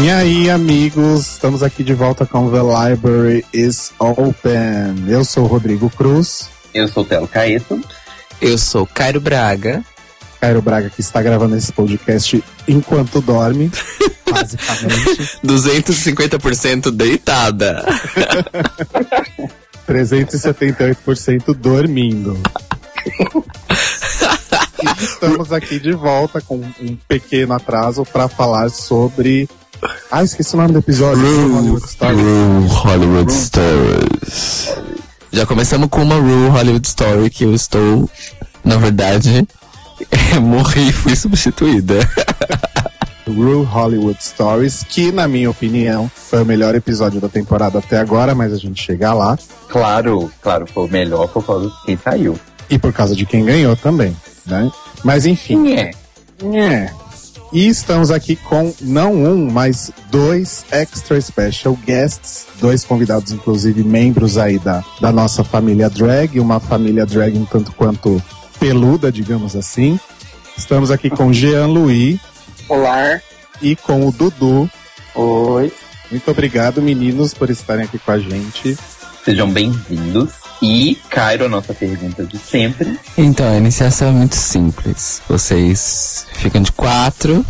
E aí, amigos, estamos aqui de volta com The Library is Open. Eu sou o Rodrigo Cruz, Eu sou o Telo Caeto. Eu sou Cairo Braga. Cairo Braga, que está gravando esse podcast enquanto dorme, basicamente. 250% deitada. 378% dormindo. E estamos aqui de volta com um pequeno atraso para falar sobre. Ah, esqueci o nome do episódio. Hollywood Story. Rue Hollywood Stories. Já começamos com uma Rue Hollywood Story que eu estou, na verdade, morri e fui substituída. Rue Hollywood Stories, que na minha opinião foi o melhor episódio da temporada até agora, mas a gente chega lá. Claro, claro, foi o melhor por causa de quem saiu. E por causa de quem ganhou também, né? Mas enfim. É. É. E estamos aqui com não um, mas dois extra special guests, dois convidados, inclusive membros aí da, da nossa família drag, uma família drag um tanto quanto peluda, digamos assim. Estamos aqui com Jean Louis Olá. e com o Dudu. Oi. Muito obrigado, meninos, por estarem aqui com a gente. Sejam bem-vindos. E, Cairo, a nossa pergunta de sempre. Então, a iniciação é muito simples. Vocês ficam de quatro,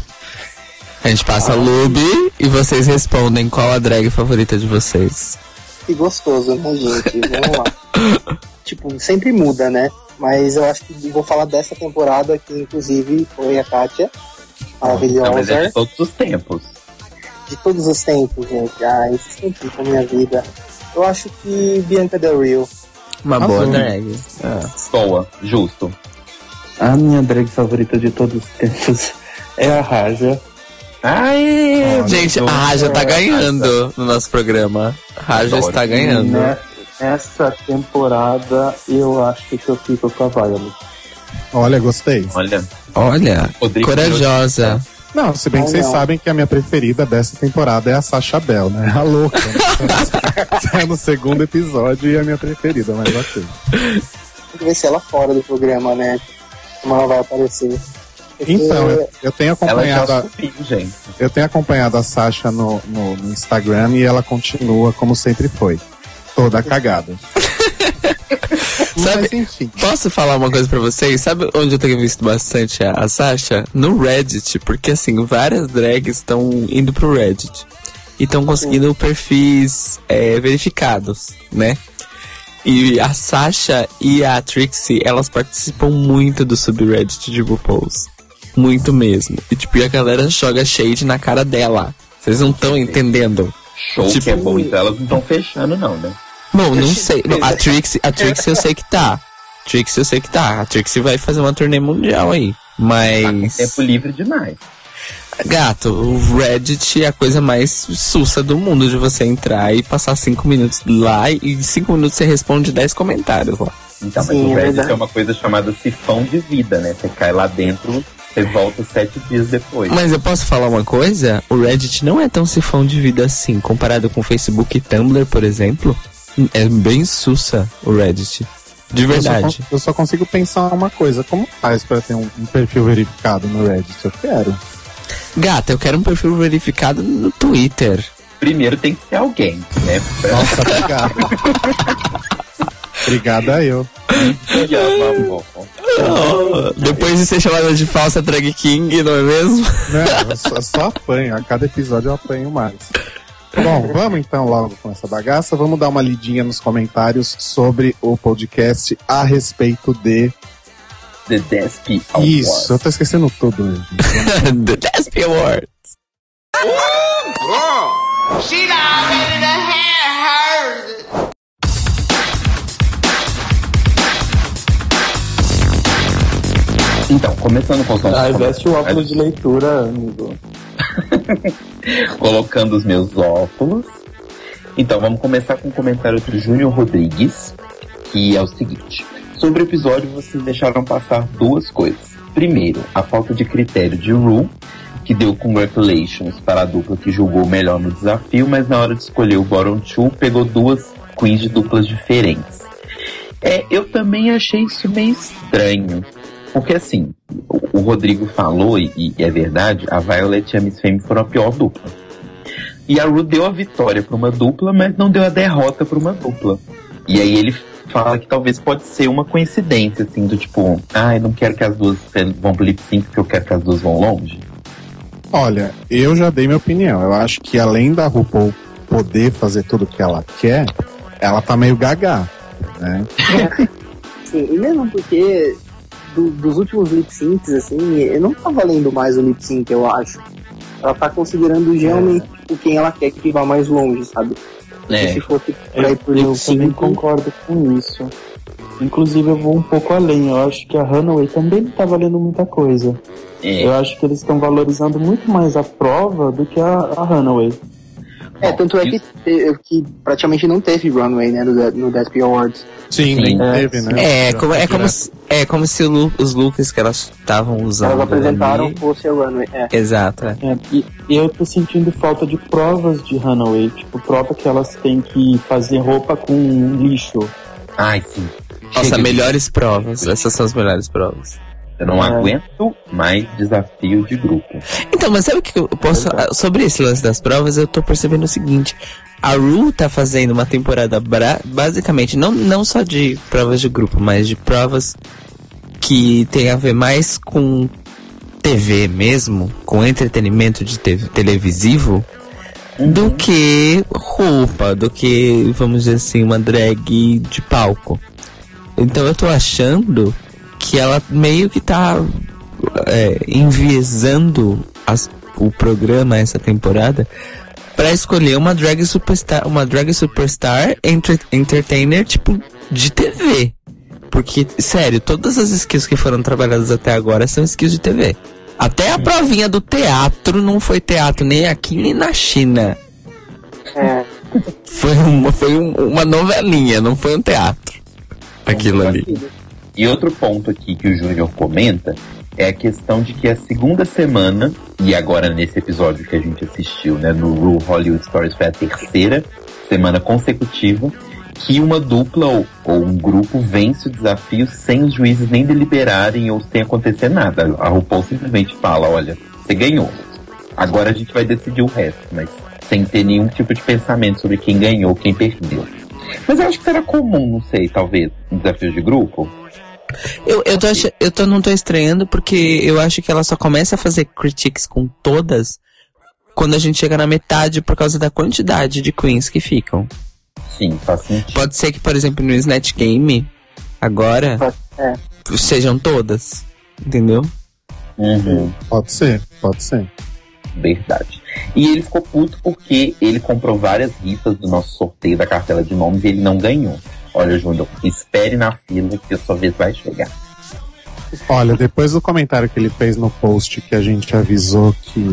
a gente passa lube e vocês respondem qual a drag favorita de vocês. Que gostoso, né, gente? Vamos lá. tipo, sempre muda, né? Mas eu acho que vou falar dessa temporada, que inclusive foi a Kátia. Não, mas é Maravilhosa. de todos os tempos. De todos os tempos, gente. Ah, esses tempos da minha vida. Eu acho que Bianca Del Rio. Uma Azul. boa drag. Ah. Boa, justo. A minha drag favorita de todos os tempos é a Raja. Ai, Gente, a Raja tá ganhando no nosso programa. A Raja Adoro. está ganhando. Né? Essa temporada eu acho que eu fico com a Violet. Olha, gostei. Olha, Olha, Rodrigo corajosa. Não, se bem que vocês sabem que a minha preferida dessa temporada é a Sasha Bell, né? A louca. Né? é no segundo episódio e a minha preferida, mas ok. Tem que ver se ela fora do programa, né? Como ela vai aparecer. Porque Então, eu, eu tenho ela acompanhado, já a, subiu, gente. eu tenho acompanhado a Sasha no, no, no Instagram e ela continua como sempre foi. Toda cagada. Sabe- Mas enfim. Posso falar uma coisa pra vocês? Sabe onde eu tenho visto bastante a, a Sasha? No Reddit, porque assim, várias drags estão indo pro Reddit e estão conseguindo perfis é, verificados, né? E a Sasha e a Trixie, elas participam muito do subreddit de RuPaul's. Muito mesmo. E tipo, e a galera joga shade na cara dela. Vocês não estão entendendo. Show Tipo- que é bom, então elas não estão fechando, não, né? Bom, não sei. Não, a Trixie, a Trixie eu sei que tá. Trixie eu sei que tá. A Trixie vai fazer uma turnê mundial aí. Tá com Mas. tempo livre demais. Gato, o Reddit é a coisa mais sussa do mundo de você entrar e passar cinco minutos lá e em cinco minutos você responde 10 comentários lá. Então, mas Sim, o é Reddit verdade. é uma coisa chamada sifão de vida, né? Você cai lá dentro, você volta sete dias depois. Mas eu posso falar uma coisa? O Reddit não é tão sifão de vida assim, comparado com Facebook e Tumblr, por exemplo. É bem sussa o Reddit. De Eu só, verdade. eu só consigo pensar uma coisa. Como faz pra ter um, um perfil verificado no Reddit? Eu quero. Gata, eu quero um perfil verificado no Twitter. Primeiro tem que ser alguém, né? Nossa, obrigado. Obrigada eu. Depois de ser chamada de falsa drag king, não é mesmo? Não, eu só, eu só apanho. A cada episódio eu apanho mais. Bom, vamos então logo com essa bagaça. Vamos dar uma lidinha nos comentários sobre o podcast a respeito de. The Desp Awards. Isso, eu tô esquecendo tudo hoje. The Desp Award. Então, começando com os nossos Ah, veste o óculos de leitura, amigo. colocando os meus óculos. Então, vamos começar com um comentário do Júnior Rodrigues, que é o seguinte. Sobre o episódio, vocês deixaram passar duas coisas. Primeiro, a falta de critério de Ru, que deu congratulations para a dupla que julgou melhor no desafio, mas na hora de escolher o bottom two, pegou duas queens de duplas diferentes. É, eu também achei isso meio estranho. Porque assim, o, Rodrigo falou, e, e é verdade, a Violet e a Miss Fame foram a pior dupla. E a Ru deu a vitória para uma dupla, mas não deu a derrota para uma dupla. E aí ele fala que talvez pode ser uma coincidência, assim, do tipo, ah, eu não quero que as duas vão pro lip sync porque eu quero que as duas vão longe. Olha, eu já dei minha opinião. Eu acho que além da RuPaul poder fazer tudo o que ela quer, ela tá meio gaga, né? Sim, e mesmo porque do- dos últimos lip syncs, assim, eu não tá valendo mais o lip sync, eu acho. Ela tá considerando geralmente tipo, quem ela quer que vá mais longe, sabe? É. Se fosse pra Eu, ir por eu lip também concordo com isso. Inclusive, eu vou um pouco além. Eu acho que a Runaway também não tá valendo muita coisa. É, Eu acho que eles estão valorizando muito mais a prova do que a, a Runaway. É, tanto é que, que praticamente não teve runway, né, no, De- no Desp Awards. Sim, Sim. nem É, teve, né? É, como, é, como se, é como se os looks que elas estavam usando. Elas apresentaram ali- fosse a runway. É. Exato, é. É, e, eu tô sentindo falta de provas de Runaway. Tipo, prova que elas têm que fazer roupa com lixo. Ai, sim. Nossa, Chega de- melhores provas. Essas são as melhores provas. Eu não É. aguento mais desafio de grupo. Então, mas sabe o que eu posso. Sobre esse lance das provas, eu tô percebendo o seguinte. A Ru tá fazendo uma temporada bra- basicamente, não, não só de provas de grupo, mas de provas que tem a ver mais com TV mesmo, com entretenimento de te- televisivo, do que roupa, do que, vamos dizer assim, uma drag de palco. Então eu tô achando que ela meio que tá é, enviesando as- o programa essa temporada pra escolher uma drag superstar, uma drag superstar entre- entertainer tipo de TV. Porque, sério, todas as skills que foram trabalhadas até agora são skills de TV. Até a provinha do teatro não foi teatro nem aqui nem na China. É, Foi uma, foi um- uma novelinha, não foi um teatro. Aquilo ali. E outro ponto aqui que o Júnior comenta é a questão de que a segunda semana, e agora nesse episódio que a gente assistiu, né, no Ru Hollywood Stories foi a terceira semana consecutiva, que uma dupla ou, ou um grupo vence o desafio sem os juízes nem deliberarem ou sem acontecer nada. A RuPaul simplesmente fala, olha, você ganhou. Agora a gente vai decidir o resto, mas sem ter nenhum tipo de pensamento sobre quem ganhou, quem perdeu. Mas eu acho que será comum, não sei, talvez, um desafio de grupo. Eu, eu, tô ach- eu tô, não tô estranhando porque eu acho que ela só começa a fazer critiques com todas quando a gente chega na metade por causa da quantidade de queens que ficam. Sim, faz sentido. Pode ser que, por exemplo, no Snatch Game, agora, é. sejam todas. Entendeu? Uhum, Pode ser, pode ser. verdade. E ele ficou puto porque ele comprou várias rifas do nosso sorteio da cartela de nomes e ele não ganhou. Olha, Júnior, espere na fila que a sua vez vai chegar. Olha, depois do comentário que ele fez no post que a gente avisou que,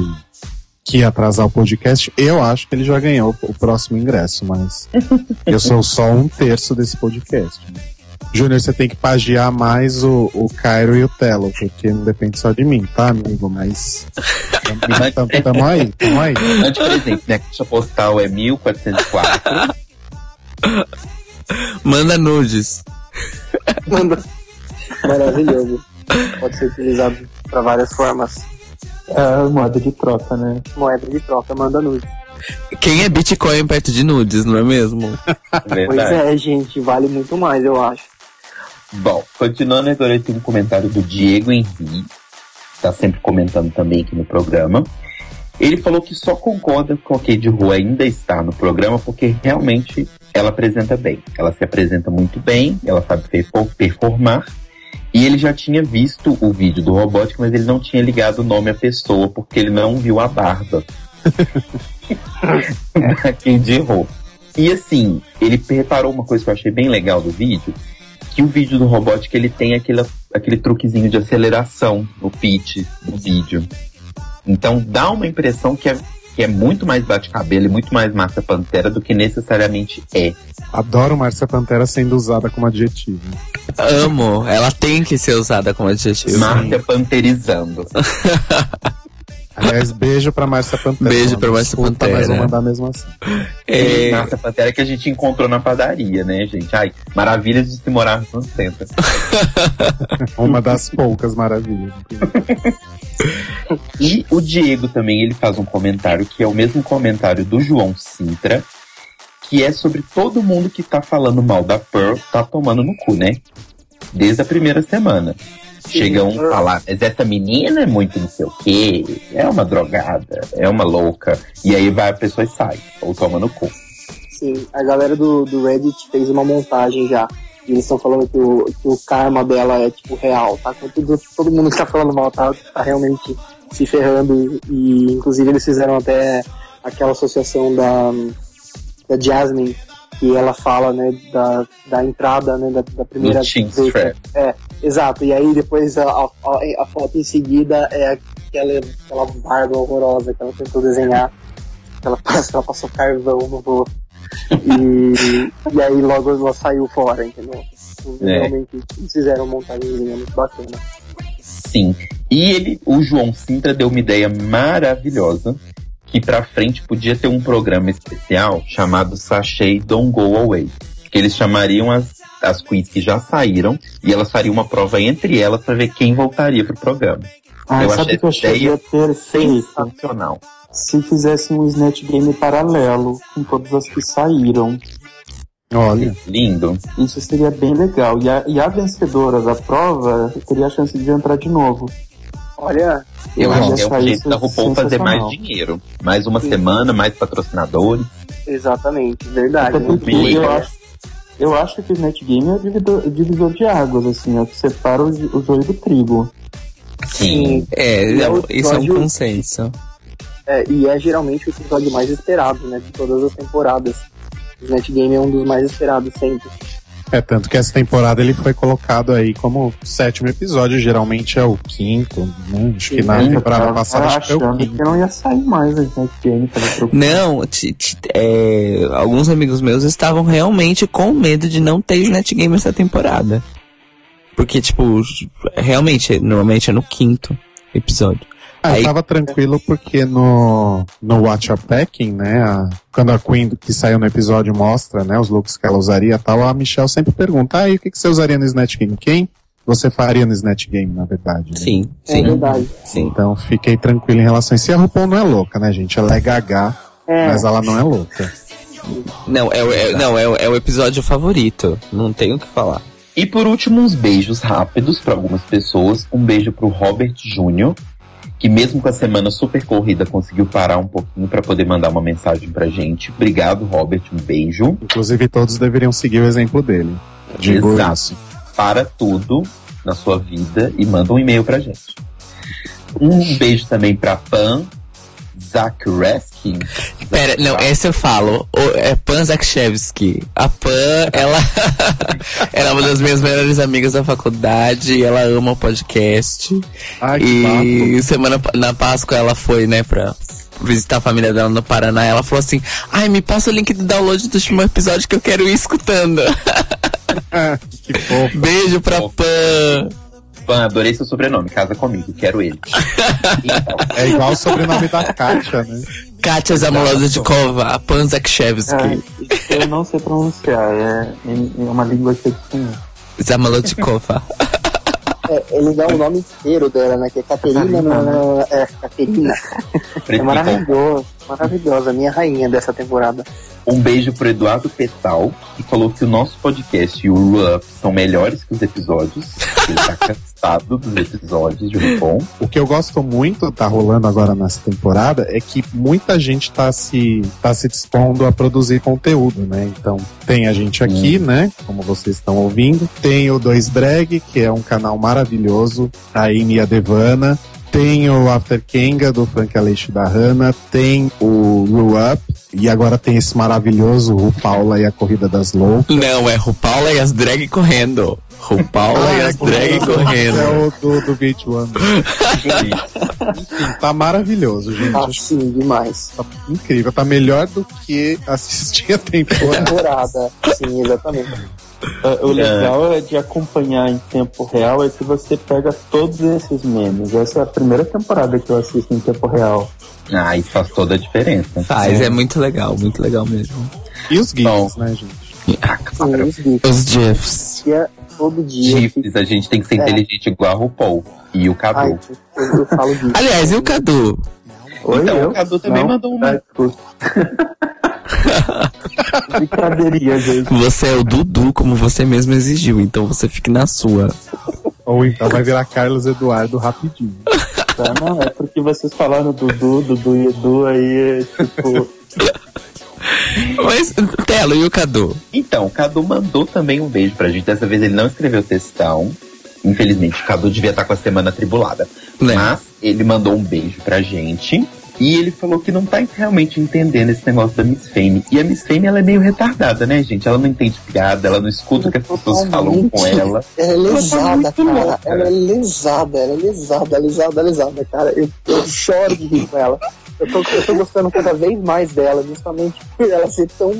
que ia atrasar o podcast, eu acho que ele já ganhou o próximo ingresso, mas eu sou só um terço desse podcast. né? Júnior, você tem que pagiar mais o, o Cairo e o Telo, porque não depende só de mim, tá, amigo? Mas tamo, tamo, tamo aí, tamo aí. Antes presente, né? A postal é 1404. Manda nudes. Manda. Maravilhoso. Pode ser utilizado para várias formas. É moda de troca, né? Moeda de troca, manda nude. Quem é Bitcoin perto de nudes, não é mesmo? Pois é, gente, vale muito mais, eu acho. Bom, continuando, agora tem um comentário do Diego Henri, tá sempre comentando também aqui no programa. Ele falou que só concorda com a Kate Ru ainda estar no programa porque realmente ela apresenta bem. Ela se apresenta muito bem, ela sabe perfor- performar. E ele já tinha visto o vídeo do Robótico, mas ele não tinha ligado o nome à pessoa porque ele não viu a barba da Kate Ru. E assim, ele reparou uma coisa que eu achei bem legal do vídeo, que o vídeo do Robótica ele tem aquele, aquele truquezinho de aceleração no pitch do vídeo. Então dá uma impressão que é, que é muito mais bate-cabelo e muito mais massa pantera do que necessariamente é. Adoro Márcia Pantera sendo usada como adjetivo. Amo. Ela tem que ser usada como adjetivo. Márcia panterizando. Aliás, beijo pra Márcia Pantera. Beijo pra Márcia Pantera. Mas vou mandar mesmo assim. É, Nossa, Pantera que a gente encontrou na padaria, né, gente? Ai, maravilhas de se morar no centro. Uma das poucas maravilhas. E o Diego também, ele faz um comentário que é o mesmo comentário do João Sintra, que é sobre todo mundo que tá falando mal da Pearl, tá tomando no cu, né? Desde a primeira semana. Chega um falar, mas essa menina é muito não sei o quê, é uma drogada, é uma louca. E aí vai a pessoa e sai, ou toma no cu. Sim, a galera do, do Reddit fez uma montagem já. E eles estão falando que o, que o karma dela é, tipo, real, tá? Com tudo, todo mundo que tá falando mal tá, tá realmente se ferrando. E, inclusive, eles fizeram até aquela associação da, da Jasmine, que ela fala, né, da, da entrada, né, da, da primeira... Strap. É, exato. E aí, depois, a, a, a foto em seguida é aquela, aquela barba horrorosa que ela tentou desenhar. Ela, parece que ela passou carvão no rosto. E, e aí logo ela saiu fora, entendeu? É. Realmente fizeram uma montagemzinha muito bacana. Sim. E ele, o João Sintra deu uma ideia maravilhosa que pra frente podia ter um programa especial chamado Sachê Don't Go Away. Que eles chamariam as, as queens que já saíram e elas fariam uma prova entre elas pra ver quem voltaria pro programa. Ah, Eu sabe achei o que eu acharia ideia? Sensacional. Se fizesse um Snatch Game paralelo com todas as que saíram. Olha, Lindo. Isso seria bem legal. E a, e a vencedora da prova teria a chance de entrar de novo. Olha, Eu acho que é um jeito isso da é RuPaul fazer mais dinheiro. Mais uma Sim. semana, mais patrocinadores. exatamente, verdade. Né? eu acho, eu acho que o Snatch Game é o divisor, divisor de águas, assim, é o que separa o, o joio do trigo. Sim. é, E é o não, isso é um consenso. É, e é geralmente o episódio mais esperado, né? De todas as temporadas. O Net Game é um dos mais esperados sempre. é tanto que essa temporada ele foi colocado aí como sétimo episódio, geralmente é o quinto, né? Acho que na temporada passada acho que foi o quinto. que não ia sair mais o Snatch Game. Preocupado. Não, é, alguns amigos meus estavam realmente com medo de não ter Snatch Game essa temporada. Porque, tipo, realmente, normalmente é no quinto episódio. Ah, eu tava tranquilo porque no, no Watch Your Packing, né, a- quando a Queen que saiu no episódio mostra, né, os looks que ela usaria e tal, a Michelle sempre pergunta, ah, e o que, que você usaria no Snatch Game? Quem você faria no Snatch Game, na verdade? né? Sim, É sim, verdade. sim. Então fiquei tranquilo em relação a isso. E a RuPaul não é louca, né, gente? Ela é gaga, É, mas ela não é louca. Não, é, o- é- não é, é o episódio favorito. Não tenho o que falar. E por último, uns beijos rápidos para algumas pessoas. Um beijo pro Robert Júnior, que mesmo com a semana super corrida conseguiu parar um pouquinho para poder mandar uma mensagem pra gente. Obrigado, Robert, um beijo. Inclusive todos deveriam seguir o exemplo dele. Digo Exato. isso. Para tudo na sua vida e manda um e-mail pra gente. Um beijo também pra Pan Zakreski. Pera, não, esse eu falo. O, é Pan Zakshevsky. A Pan, ela, ela é uma das minhas melhores amigas da faculdade. Ela ama o podcast. Ai, que E semana na Páscoa ela foi, né, pra visitar a família dela no Paraná. Ela falou assim: Ai, me passa o link do download do último episódio que eu quero ir escutando. que fofo. Beijo pra. Pan. Pan, adorei seu sobrenome, casa comigo, quero ele. Então, É igual o sobrenome da Kátia, né? Kátia Zamolosa de Kova, a Pan Zakshevsky. É, eu não sei pronunciar, é, é uma língua que eu. Zamolodikova. é, é legal o nome inteiro dela, né? Que é Caterina. Catarina, né? É, Caterina. É Preto e maravilhoso. Maravilhosa. Minha rainha dessa temporada. Um beijo pro Eduardo Petal, que falou que o nosso podcast e o Up são melhores que os episódios. Ele tá cansado dos episódios de RuPaul. O que eu gosto muito, tá rolando agora nessa temporada, é que muita gente tá se, tá se dispondo a produzir conteúdo, né? Então, tem a gente aqui, né? Como vocês estão ouvindo. Tem o Dois Drag, que é um canal maravilhoso. A Amy e a Devana. Tem o After Kenga, do Frank Aleixo da Hannah. Tem o Ru Up. E agora tem esse maravilhoso Ru Paula e a Corrida das Loucas. Não, é Rupaula e as drag correndo. Rupaula e as drag correndo. É o do, do Beach One. Enfim, tá maravilhoso, gente. Ah, sim, demais. Tá incrível, tá melhor do que assistir a temporada. Temporada. Sim, exatamente. Ah, O legal é de acompanhar em tempo real é que você pega todos esses memes. Essa é a primeira temporada que eu assisto em tempo real. Ah, isso faz toda a diferença. Faz, é muito legal, muito legal mesmo. E os GIFs, Bom. né, gente? Ah, claro. Os GIFs. Os GIFs. Que é todo dia. GIFs, a gente tem que ser É. inteligente igual a RuPaul e o Cadu. Ai, eu, eu falo disso. Aliás, e o Cadu? Oi, Então, eu? o Cadu também Não? mandou uma. Brincadeirinha, gente. Você é o Dudu, como você mesmo exigiu, então você fique na sua. Ou então vai virar Carlos Eduardo rapidinho. Tá, não, é porque vocês falaram Dudu, Dudu e Edu aí, é tipo. Mas, Telo, e o Cadu? Então, o Cadu mandou também um beijo pra gente. Dessa vez ele não escreveu textão. Infelizmente, o Cadu devia estar com a semana atribulada. Né? Mas ele mandou um beijo pra gente. E ele falou que não tá realmente entendendo esse negócio da Miss Fame. E a Miss Fame, ela é meio retardada, né, gente? Ela não entende piada, ela não escuta o que as pessoas falam com ela. Ela é Ela tá lesada, cara. louca. Ela é lesada, ela é lesada, lesada, lesada, cara. Eu, eu choro de rir com ela. Eu tô, eu tô gostando cada vez mais dela, justamente por ela ser tão.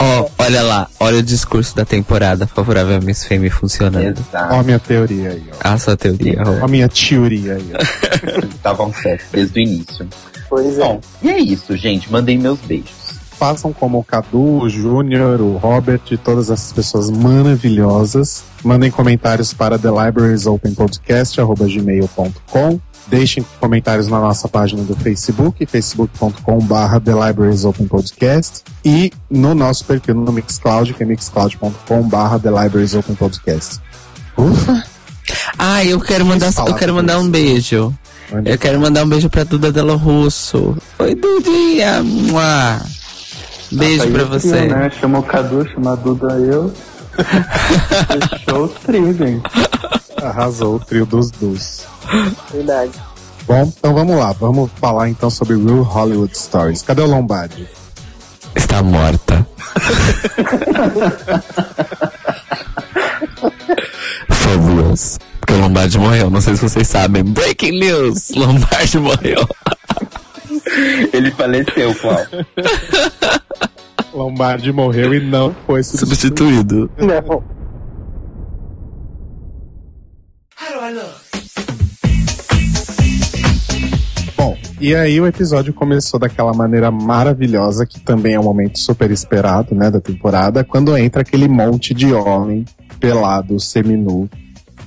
Ó, olha lá, olha o discurso da temporada favorável a Miss Fame funcionando. Ó a minha teoria aí, ó. A sua teoria, Ó a minha teoria aí, ó. Estavam certos desde o início. Pois é. Bom, e é isso, gente. Mandei meus beijos. Façam como o Cadu, o Júnior, o Robert e todas essas pessoas maravilhosas. Mandem comentários para thelibrariesopenpodcast.gmail.com Deixem comentários na nossa página do Facebook, facebook.com.br The Libraries Open Podcast e no nosso perfil no Mixcloud, que é mixcloud.com.br The Libraries Open Podcast. Ufa! Ah, eu quero mandar, eu quero mandar um beijo. Mande- Eu quero mandar um beijo pra Duda Delo Russo. Oi, Dudinha. Mua. Beijo Aí pra trio, você. Né? Chama o Cadu, chama a Duda eu. Fechou o trio, gente. Arrasou o trio dos dos. Verdade. Bom, então vamos lá. Vamos falar então sobre Real Hollywood Stories. Cadê o Lombardi? Está morta. Fabulous. Porque o Lombardi morreu, não sei se vocês sabem. Breaking news! Lombardi morreu. Ele faleceu, Cláudio. Lombardi morreu e não foi substituído. Substituído. Não. Bom, e aí o episódio começou daquela maneira maravilhosa, que também é um momento super esperado, né, da temporada, quando entra aquele monte de homem pelado, seminu,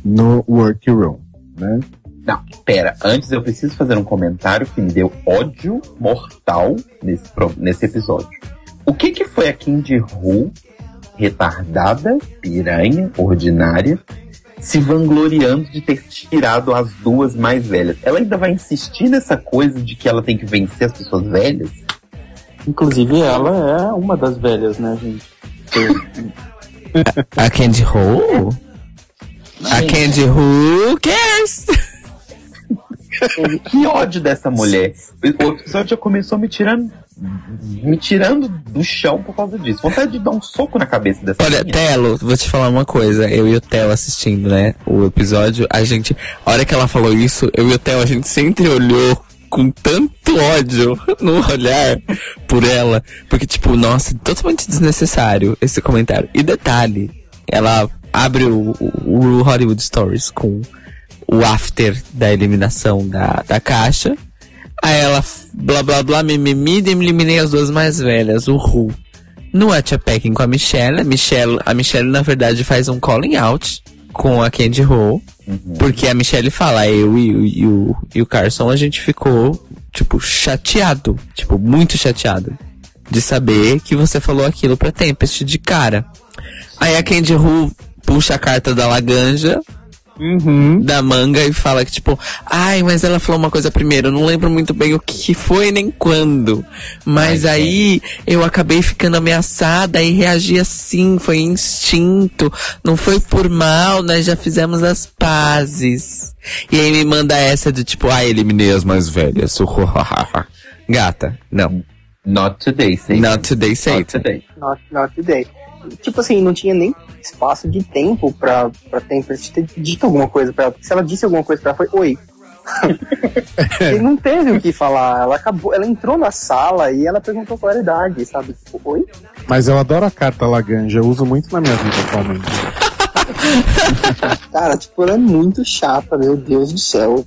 no workroom, né? Não, pera. Antes eu preciso fazer um comentário que me deu ódio mortal nesse, nesse episódio. O que que foi a Candy Ru, retardada, piranha, ordinária, se vangloriando de ter tirado as duas mais velhas? Ela ainda vai insistir nessa coisa de que ela tem que vencer as pessoas velhas? Inclusive, ela é uma das velhas, né, gente? A Candy Who? A Candy Who cares? Que ódio dessa mulher. O episódio já começou me tirando. Me tirando do chão por causa disso. Vontade de dar um soco na cabeça dessa Olha. Telo, vou te falar uma coisa. Eu e o Theo assistindo, né? O episódio, a gente. A hora que ela falou isso, eu e o Theo, a gente sempre olhou com tanto ódio no olhar por ela. Porque, tipo, nossa, totalmente desnecessário esse comentário. E detalhe, ela abre o, o, o Hollywood Stories com o after da eliminação da, da caixa. Aí ela, blá blá blá, mimimi, eliminei as duas mais velhas, o Ru. No Packing com a Michelle, a Michelle, a Michelle na verdade faz um calling out com a Candy Ho, porque a Michelle fala, eu e, o- e o, e o Carson, a gente ficou, tipo, chateado, tipo, muito chateado de saber que você falou aquilo pra Tempest de cara. Aí a Candy Ho puxa a carta da Laganja, Uhum. da manga e fala que, tipo, ai, mas ela falou uma coisa primeiro, eu não lembro muito bem o que foi nem quando. Mas Ai, aí eu acabei ficando ameaçada e reagi assim, foi instinto, não foi por mal, nós já fizemos as pazes. E aí me manda essa de tipo, ai, eliminei as mais velhas. Gata, não. Not today, Satan. Not today, Not Satan. today. Not, not today. Tipo assim, não tinha nem espaço de tempo pra, pra Tempest ter dito alguma coisa pra ela. Porque se ela disse alguma coisa pra ela, foi oi. e não teve o que falar. Ela acabou, ela entrou na sala e ela perguntou qual era a idade, sabe? Tipo, oi? Mas eu adoro a carta Laganja, eu uso muito na minha vida atualmente. Cara, tipo, ela é muito chata, meu Deus do céu.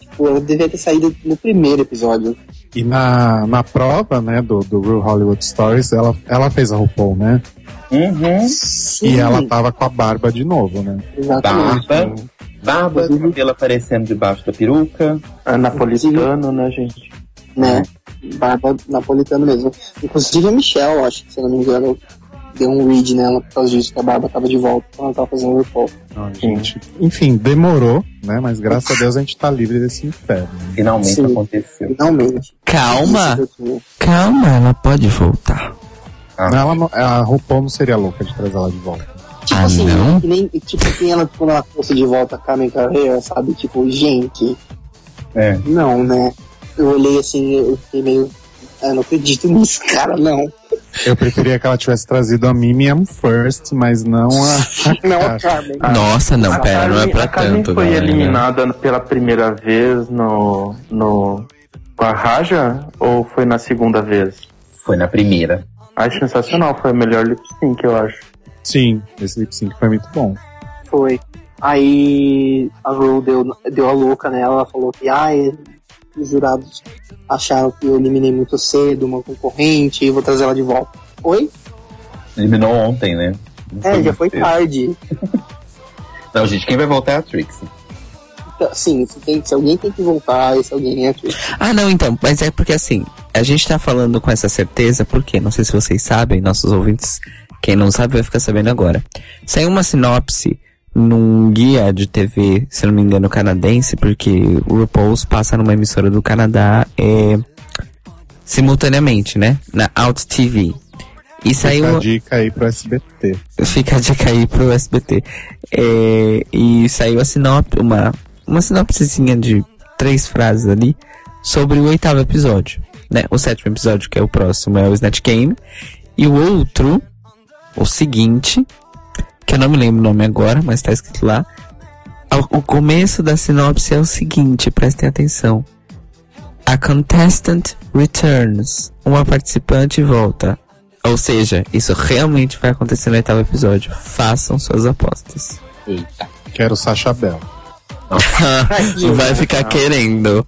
Tipo, ela devia ter saído no primeiro episódio. E na, na prova, né, do, do Real Hollywood Stories, ela, ela fez a RuPaul, né? Uhum. Sim, E ela tava com a barba de novo, né? exatamente. Barba. Barba, cabelo aparecendo debaixo da peruca. É napolitano, né, gente? Né? Barba napolitana mesmo. Inclusive a Michelle, acho que se não me engano, deu um read nela por causa disso, que a barba tava de volta quando ela tava fazendo o RuPaul. Ai, gente. Enfim, demorou, né? Mas graças a Deus a gente tá livre desse inferno. Finalmente Sim. aconteceu. Finalmente. Calma, calma, ela pode voltar. Ah, Ela não- a RuPaul não seria louca de trazer ela de volta. Tipo Ah, assim, não? que nem, tipo, nem ela quando ela trouxe de volta a Carmen Carreira, sabe? Tipo, gente, é. não, né? Eu olhei assim, eu fiquei meio. Eu não acredito nisso, cara, não. Eu preferia que ela tivesse trazido a Mimiam first, mas não a. Não, a Cara, Carmen. Nossa, não, a pera, não é Carmen- pra a Carmen tanto, foi galera. eliminada pela primeira vez no, no com a Raja ou foi na segunda vez? Foi na primeira. Acho sensacional, foi a melhor lip sync, eu acho. Sim, esse lip sync foi muito bom. Foi. Aí a Ru deu, deu a louca nela, ela falou que ai, os jurados acharam que eu eliminei muito cedo uma concorrente e vou trazer ela de volta. Oi? Eliminou ontem, né? Não É, já muito foi cedo. tarde. Não, gente, quem vai voltar é a Trixie. Então, sim, se, tem- se alguém tem que voltar, esse alguém é a Trish. Ah, não, então, mas é porque assim, a gente tá falando com essa certeza, porque não sei se vocês sabem, nossos ouvintes, quem não sabe vai ficar sabendo agora. Saiu uma sinopse num guia de TV, se não me engano, canadense, porque o RuPaul's passa numa emissora do Canadá é, simultaneamente, né? Na Out TV. E saiu. Fica a dica aí pro SBT. Fica a dica aí pro SBT. É, e saiu a sinop, uma, uma sinopsezinha de três frases ali sobre o oitavo episódio. Né? O sétimo episódio, que é o próximo, é o Snatch Game. E o outro, o seguinte, que eu não me lembro o nome agora, mas tá escrito lá. O começo da sinopse é o seguinte, prestem atenção. A contestant returns. Uma participante volta. Ou seja, isso realmente vai acontecer no oitavo episódio. Façam suas apostas. Eita. Quero Sacha Bell. vai ficar querendo.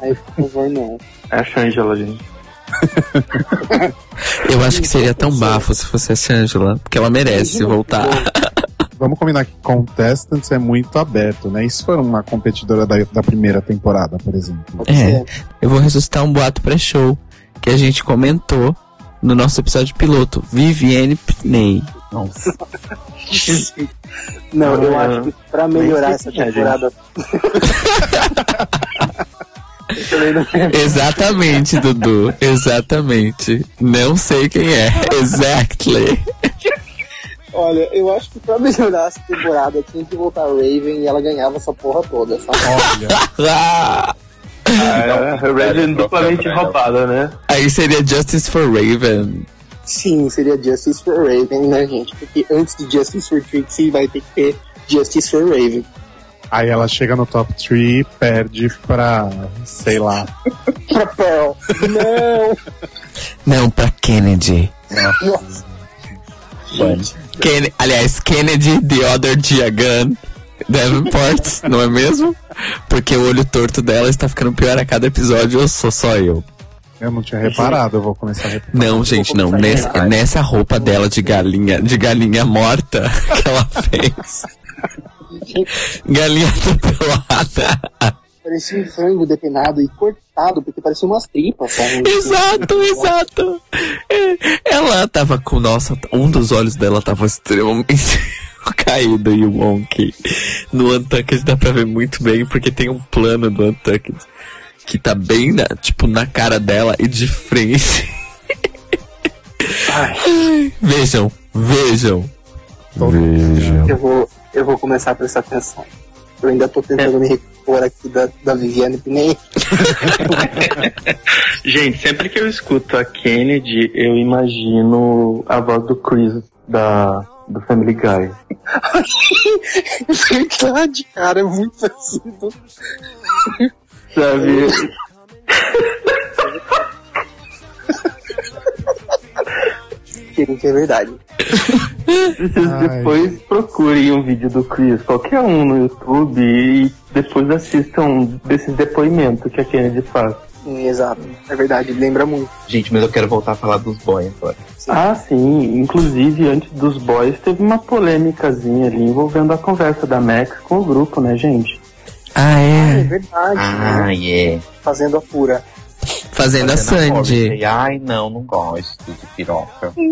Aí, por favor, não. É a Shangela, gente. Eu acho que seria tão bafo se fosse a Shangela, porque ela merece voltar. Vamos combinar que Contestants é muito aberto, né? Se for uma competidora da, da primeira temporada, por exemplo? É, eu vou ressuscitar um boato pré-show que a gente comentou no nosso episódio piloto, Vivienne Piney. Nossa. Não, eu acho que pra melhorar essa é, temporada. Exatamente, Dudu. Exatamente. Não sei quem é. Exactly. Olha, eu acho que pra melhorar essa temporada tinha que voltar a Raven e ela ganhava essa porra toda, sabe? Olha, Ah, É, a Raven duplamente roubada, né? aí seria Justice for Raven. Sim, seria Justice for Raven, né, gente? Porque antes de Justice for Trixie vai ter que ter Justice for Raven. Aí ela chega no top 3 perde pra, sei lá. Pra Pearl. Não! Não, pra Kennedy. Nossa. Ken aliás, Kennedy, The Other Diagan Davenport, não é mesmo? Porque o olho torto dela está ficando pior a cada episódio, ou sou só eu? Eu não tinha reparado, eu vou começar a reparar. Não, gente, não. Nessa, nessa roupa dela de galinha, de galinha morta que ela fez. Galinha atropelada. Parecia um frango depenado e cortado, porque parecia umas tripas, sabe? Exato, exato. É, Ela tava com, nossa, um dos olhos dela tava extremamente caído e o Wonky. No Untucked dá pra ver muito bem, porque tem um plano do Untucked que tá bem, na, tipo, na cara dela e de frente. Ai, Vejam, vejam. Vejam. Eu vou, eu vou começar a prestar atenção. Eu ainda tô tentando me repor aqui da, da Viviane Piney. Gente, sempre que eu escuto a Kennedy, eu imagino a voz do Chris da, do Family Guy. Verdade, cara, é muito parecido. Sabe? Que é verdade. Vocês Ai. depois procurem um vídeo do Chris, qualquer um no YouTube, e depois assistam desses depoimentos que a Kennedy faz. Sim, exato. É verdade, lembra muito. Gente, mas eu quero voltar a falar dos boys agora. Ah, sim. Inclusive, antes dos boys, teve uma polêmicazinha ali envolvendo a conversa da Max com o grupo, né, gente? Ah, É é. verdade, Ah, né? é. Fazendo a pura. Fazendo a Fazendo amor, Sandy. Ai, não, não gosto de piroca.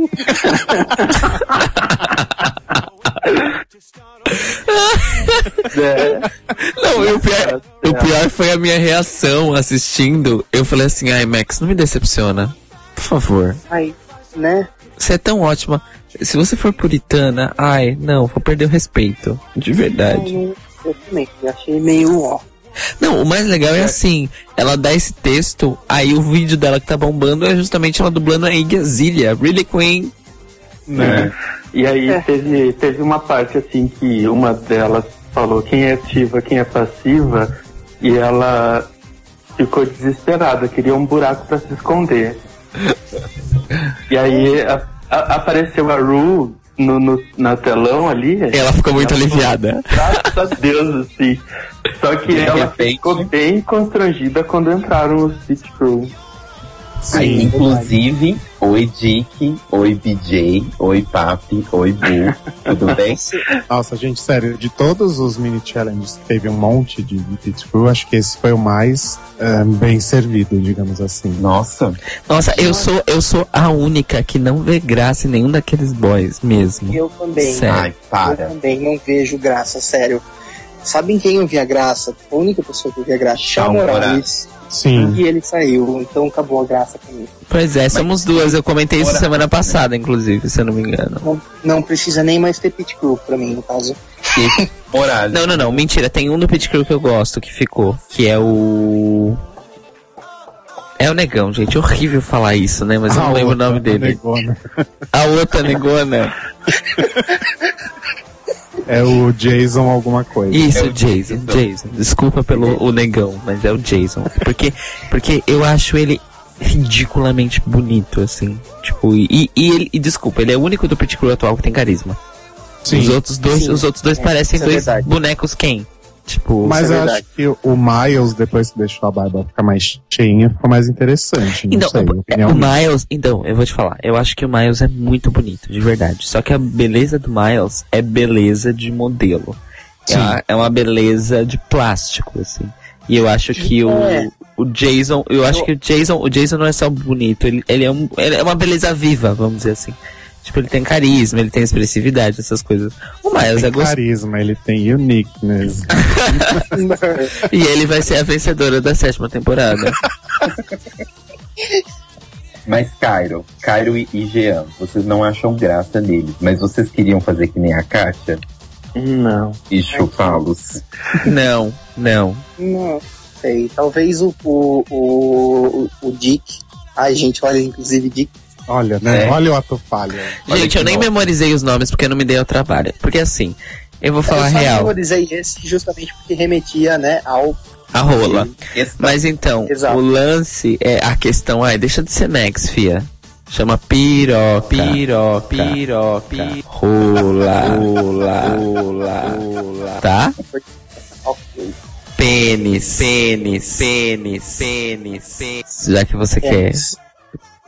É, Não, e o pior, o pior foi a minha reação assistindo. Eu falei assim, ai, Max, não me decepciona. Por favor. Aí, né? Você é tão ótima. Se você for puritana, ai, não, vou perder o respeito. De verdade. Eu, também. Achei meio ó. Não, o mais legal é assim, ela dá esse texto, aí o vídeo dela que tá bombando é justamente ela dublando a Iggy Azalea, Really Queen. né? E aí É. teve, teve uma parte assim que uma delas falou quem é ativa, quem é passiva, e ela ficou desesperada, queria um buraco pra se esconder. E aí a- a- apareceu a Ru no, no- na telão ali. Ela ficou muito Ela aliviada. Graças a Deus, assim. Só que De ela repente. ficou bem constrangida quando entraram os Pit Crew. Aí, Sim. inclusive, oi Dick, oi BJ, oi Papi, oi Bu. Tudo bem? Nossa, gente, sério, de todos os mini challenges que teve um monte de, de pit crew, acho que esse foi o mais bem servido, digamos assim. Nossa, Nossa, eu sou, eu sou a única que não vê graça em nenhum daqueles boys mesmo. Eu também. Sério. ai, Eu para. também não vejo graça, sério. Sabem quem eu via graça? A única pessoa que eu via graça, Shawn Morales. Sim. E ele saiu, então acabou a graça pra mim. Pois é, somos duas. Eu comentei isso semana passada, inclusive, se eu não me engano. Não, não precisa nem mais ter pit crew pra mim, no caso. Morales. Não, não, não, mentira. Tem um do Pit Crew que eu gosto que ficou, que é o. É o Negão, gente. Horrível falar isso, né? Mas eu A não lembro o nome a dele. negona. A outra negona. É o Jason alguma coisa. Isso, É o Jason, Jason. Jason. Desculpa pelo o negão, mas é o Jason. Porque, porque eu acho ele ridiculamente bonito, assim. Tipo, e, e ele, e desculpa, ele é o único do Pit Crew atual que tem carisma. Sim. Os outros dois, Sim. os outros dois É, parecem é dois verdade. bonecos quem? Tipo, Mas é eu acho que o Miles, depois que deixou a barba ficar mais cheinha, ficou mais interessante. Não Então, sei, é, o. Miles, então, eu vou te falar, eu acho que o Miles é muito bonito, de verdade. Só que a beleza do Miles é beleza de modelo. É uma, é uma beleza de plástico, assim. E eu acho que o, É. o Jason, eu acho que o Jason, o Jason não é só bonito, ele, ele, é um, ele é uma beleza viva, vamos dizer assim. Tipo, ele tem carisma, ele tem expressividade, essas coisas. O Miles Tem é gostoso. carisma, ele tem uniqueness. E ele vai ser a vencedora da sétima temporada. Mas Cairo, Cairo e e Jean, vocês não acham graça neles, mas vocês queriam fazer que nem a Kátia Não. e chupá-los? não, não. Não sei. Talvez o, o, o, o Dick. Ai, gente, olha, inclusive Dick. Olha, né? É. Olha o ato falho. Gente, eu nem nome. memorizei os nomes porque eu não me dei ao trabalho. Porque assim, eu vou falar eu só real, memorizei esse justamente porque remetia, né, ao. a rola. Mas então, Exato. o lance é a questão, ai, deixa de ser Max, fia. Chama piroca, piroca, piroca, rola, rola, rola, rola. Tá? Ok. Pênis, pênis, pênis, pênis, pênis. Já que você quer.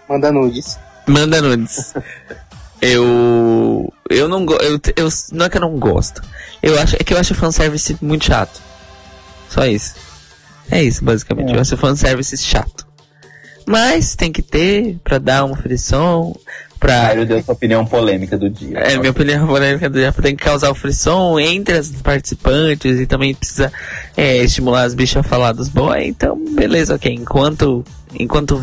Manda nudes. Manda nudes. Eu. Eu não gosto. Eu, eu, não é que eu não gosto. Eu acho, é que eu acho fanservice muito chato. Só isso. É isso, basicamente. Eu acho fanservice chato. Mas tem que ter pra dar uma frição. Pra. Cairo deu sua opinião polêmica do dia. É, minha opinião polêmica do dia tem que causar o frisson entre as participantes e também precisa é, estimular as bichas a falar dos boys. Então, beleza, ok. Enquanto, enquanto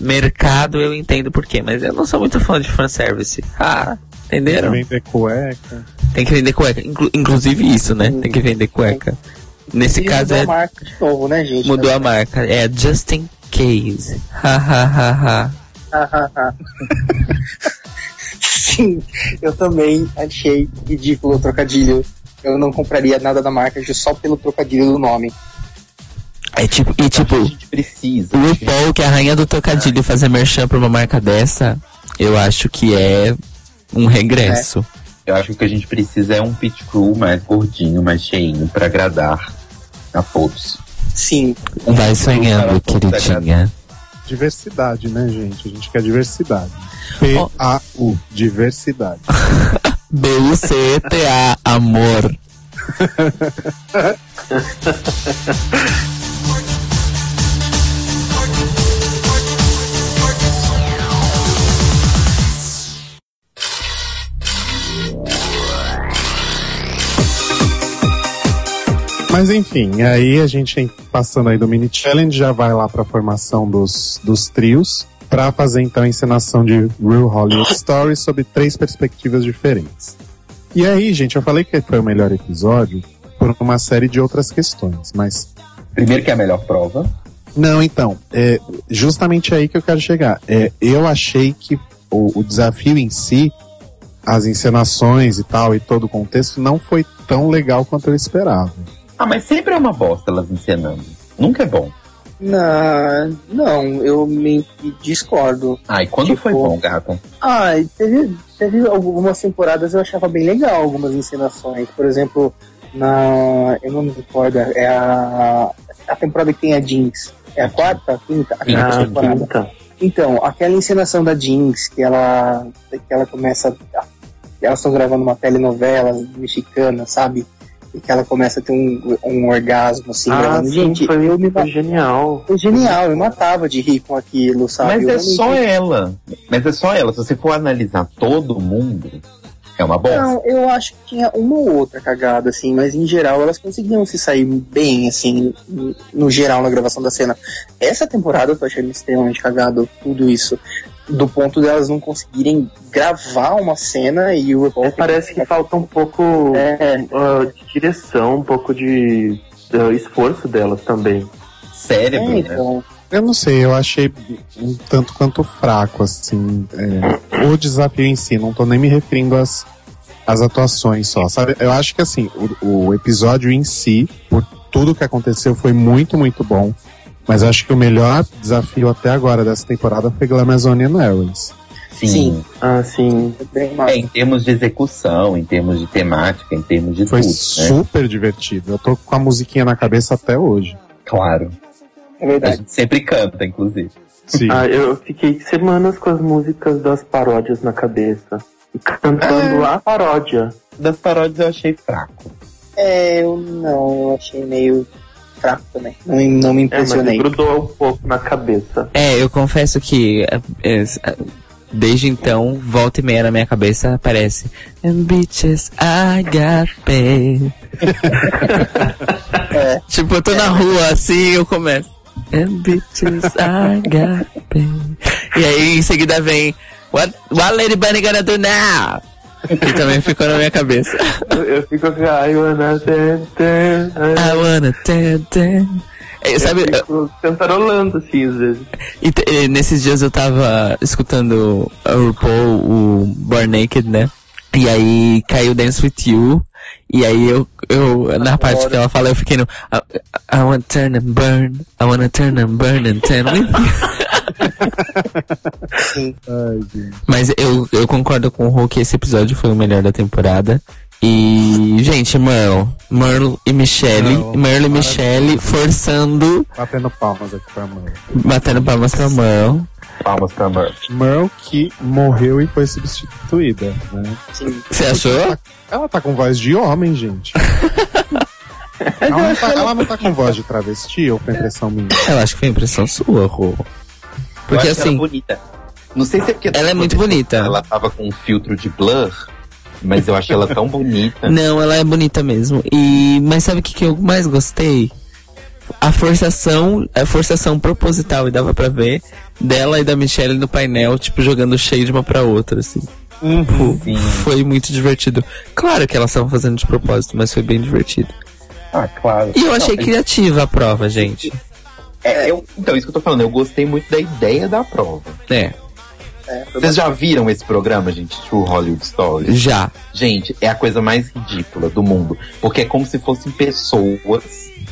mercado eu entendo por quê, mas eu não sou muito fã de fanservice. Ah, entenderam? Vender cueca. Tem que vender cueca. Inclu- inclusive isso, né? Tem que vender cueca. Nesse E caso mudou é. a marca de novo, né, gente? Mudou a marca. É just in case. Ha ha ha ha. Sim, eu também achei ridículo o trocadilho. Eu não compraria nada da marca só pelo trocadilho do nome. É tipo, e tipo, a gente precisa. o RuPaul, que é a rainha do trocadilho, fazer merchan pra uma marca dessa, eu acho que é um regresso. Eu acho que o que a gente precisa é um pit crew mais gordinho, mais cheinho, pra agradar a todos. Sim. Vai sonhando, queridinha. Diversidade, né, gente? A gente quer diversidade. P-A-U, diversidade. B-U-C-T-A, amor. Mas enfim, aí a gente passando aí do mini challenge já vai lá pra formação dos, dos trios pra fazer então a encenação de Real Hollywood Stories sob três perspectivas diferentes. E aí, gente, eu falei que foi o melhor episódio por uma série de outras questões, mas Primeiro que é a melhor prova. não, então, é justamente aí que eu quero chegar. É, eu achei que o, o desafio em si, as encenações e tal, e todo o contexto, não foi tão legal quanto eu esperava. Ah, mas sempre é uma bosta elas encenando. Nunca é bom. Não, não, eu me discordo. Ai, quando Tipo- foi bom, gata? Ah, e teve, teve algumas temporadas eu achava bem legal algumas encenações. Por exemplo, na. Eu não me recordo, é a. A temporada que tem a Jinx. É a quarta? A quinta? A quinta Ah, temporada. quinta. Então, aquela encenação da Jinx, que ela, que ela começa. Elas estão gravando uma telenovela mexicana, sabe? E que ela começa a ter um, um orgasmo, assim, Ah, gravando. sim, Gente, foi, eu me foi genial. foi genial, eu matava de rir com aquilo, sabe? Mas Eu é só ela. Mas é só ela. Se você for analisar todo mundo, é uma bosta. Não, eu acho que tinha uma ou outra cagada, assim, mas em geral elas conseguiam se sair bem, assim, no- no geral na gravação da cena. Essa temporada eu tô achando extremamente cagado tudo isso. Do ponto delas não conseguirem gravar uma cena e o É, parece que falta um pouco É, ah, de direção, um pouco de ah, esforço delas também. Cérebro, é, né? então. Eu não sei, eu achei um tanto quanto fraco, assim, é, o desafio em si, não tô nem me referindo às, às atuações só, sabe? Eu acho que, assim, o, o episódio em si, por tudo que aconteceu, foi muito, muito bom, mas acho que o melhor desafio até agora dessa temporada foi Glamazonian Airways. Sim. Sim. Ah, sim. é É, em termos de execução, em termos de temática, em termos de Foi tudo, né? super divertido, eu tô com a musiquinha na cabeça até hoje. Claro. É A verdade. gente sempre canta, inclusive. Sim. Ah, eu fiquei semanas com as músicas das paródias na cabeça. E cantando a paródia. Das paródias eu achei fraco. É, eu não, eu achei meio fraco também. Não, não me É, mas impressionei. grudou um pouco na cabeça. É, eu confesso que é, é, desde então, volta e meia na minha cabeça aparece And bitches I got paid. Tipo, eu tô na rua assim eu começo And bitches I got paid. E aí em seguida vem What, what Lady Bunny gonna do now? Que também ficou na minha cabeça. Eu, eu fico com a I wanna dance, dance, I wanna tan, tan. É, Eu sabe, fico cantarolando assim às vezes. E, e nesses dias eu tava escutando a RuPaul, o Born Naked, né? E aí caiu Dance With You. E aí eu, eu na parte que ela fala, eu fiquei no I, I wanna turn and burn, I wanna turn and burn and turn with you. Ai. Mas eu, eu concordo com o Ro que esse episódio foi o melhor da temporada. E, gente, Merle, Merle e Michelle, Não, Merle e Michelle forçando, Batendo palmas aqui pra Merle. batendo palmas pra Merle. Palmas pra Merle. Merle que morreu e foi substituída, né? Sim. Você achou? Ela tá com voz de homem, gente. ela, não tá, ela não tá com voz de travesti, ou foi impressão minha? Eu acho que foi impressão sua, Rô. Porque acho ela assim, bonita. Não sei se é porque ela é muito bonita. ela tava com um filtro de blur, mas eu achei ela tão bonita. Não, ela é bonita mesmo. E mas sabe o que, que eu mais gostei? A forçação, a forçação proposital, e dava pra ver, dela e da Michelle no painel, tipo, jogando shade uma pra outra, assim. Pô, Sim. Foi muito divertido. Claro que elas estavam fazendo de propósito, mas foi bem divertido. Ah, claro. E eu achei Não, criativa a prova, gente. É, eu- então, isso que eu tô falando, eu gostei muito da ideia da prova. É. É, Vocês já viram esse programa, gente? True Hollywood Stories? Já. Gente, é a coisa mais ridícula do mundo. Porque é como se fossem pessoas.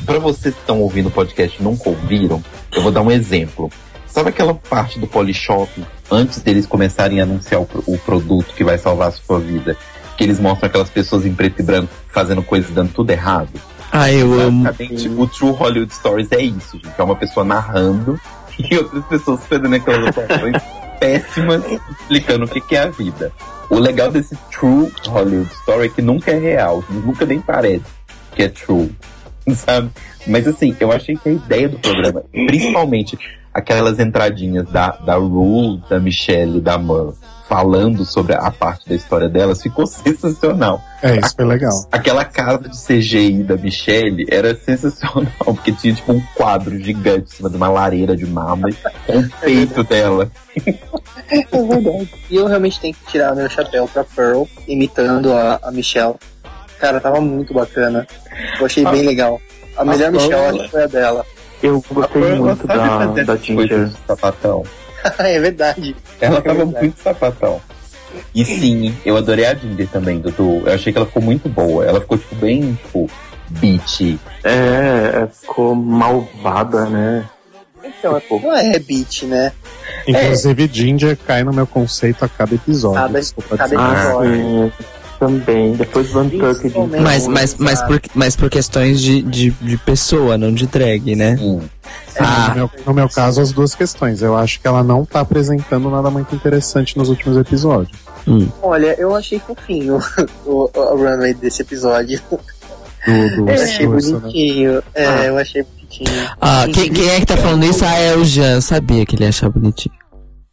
Pra vocês que estão ouvindo o podcast e nunca ouviram, eu vou dar um exemplo. Sabe aquela parte do Polishop, antes deles começarem a anunciar o, o produto que vai salvar a sua vida? Que eles mostram aquelas pessoas em preto e branco fazendo coisas dando tudo errado? Ah, eu amo. Basicamente, o True Hollywood Stories é isso, gente. É uma pessoa narrando e outras pessoas fazendo aquelas operações péssimas explicando o que, que é a vida. O legal desse True Hollywood Story é que nunca é real, nunca nem parece que é true, sabe? Mas assim, eu achei que a ideia do programa, principalmente aquelas entradinhas da, da Rue, da Michelle da Mur, falando sobre a parte da história delas, ficou sensacional. É, isso foi legal. Aquela casa de CGI da Michelle era sensacional, porque tinha tipo um quadro gigante em cima de uma lareira de mármore com o peito dela. É verdade. E eu realmente tenho que tirar meu chapéu pra Pearl, imitando a, a Michelle. Cara, tava muito bacana. Eu achei bem legal. A melhor Pearl- Michelle acho que foi a dela. Eu gostei muito da, da Ginger. sapatão. é verdade. Ela É tava verdade. muito sapatão. E sim, eu adorei a Ginger também, Dudu. Eu achei que ela ficou muito boa. Ela ficou, tipo, bem, tipo, beat. É, é, ficou malvada, né? Então, não é beat, né? Inclusive, Ginger cai no meu conceito a cada episódio. Cada- desculpa cada. Ah, episódio. sim, também. Depois Van Tucker de Mas, mas, mas, por, mas por questões de, de, de pessoa, não de drag, né? Sim. Ah, No meu, no meu caso, as duas questões. Eu acho que ela não tá apresentando nada muito interessante nos últimos episódios. Olha, eu achei fofinho o, o runway desse episódio. Do, do Eu achei discurso, né? bonitinho. É, Ah. eu achei bonitinho. ah quem, quem é que tá falando isso? Ah, é o Jean. Sabia que ele ia achar bonitinho.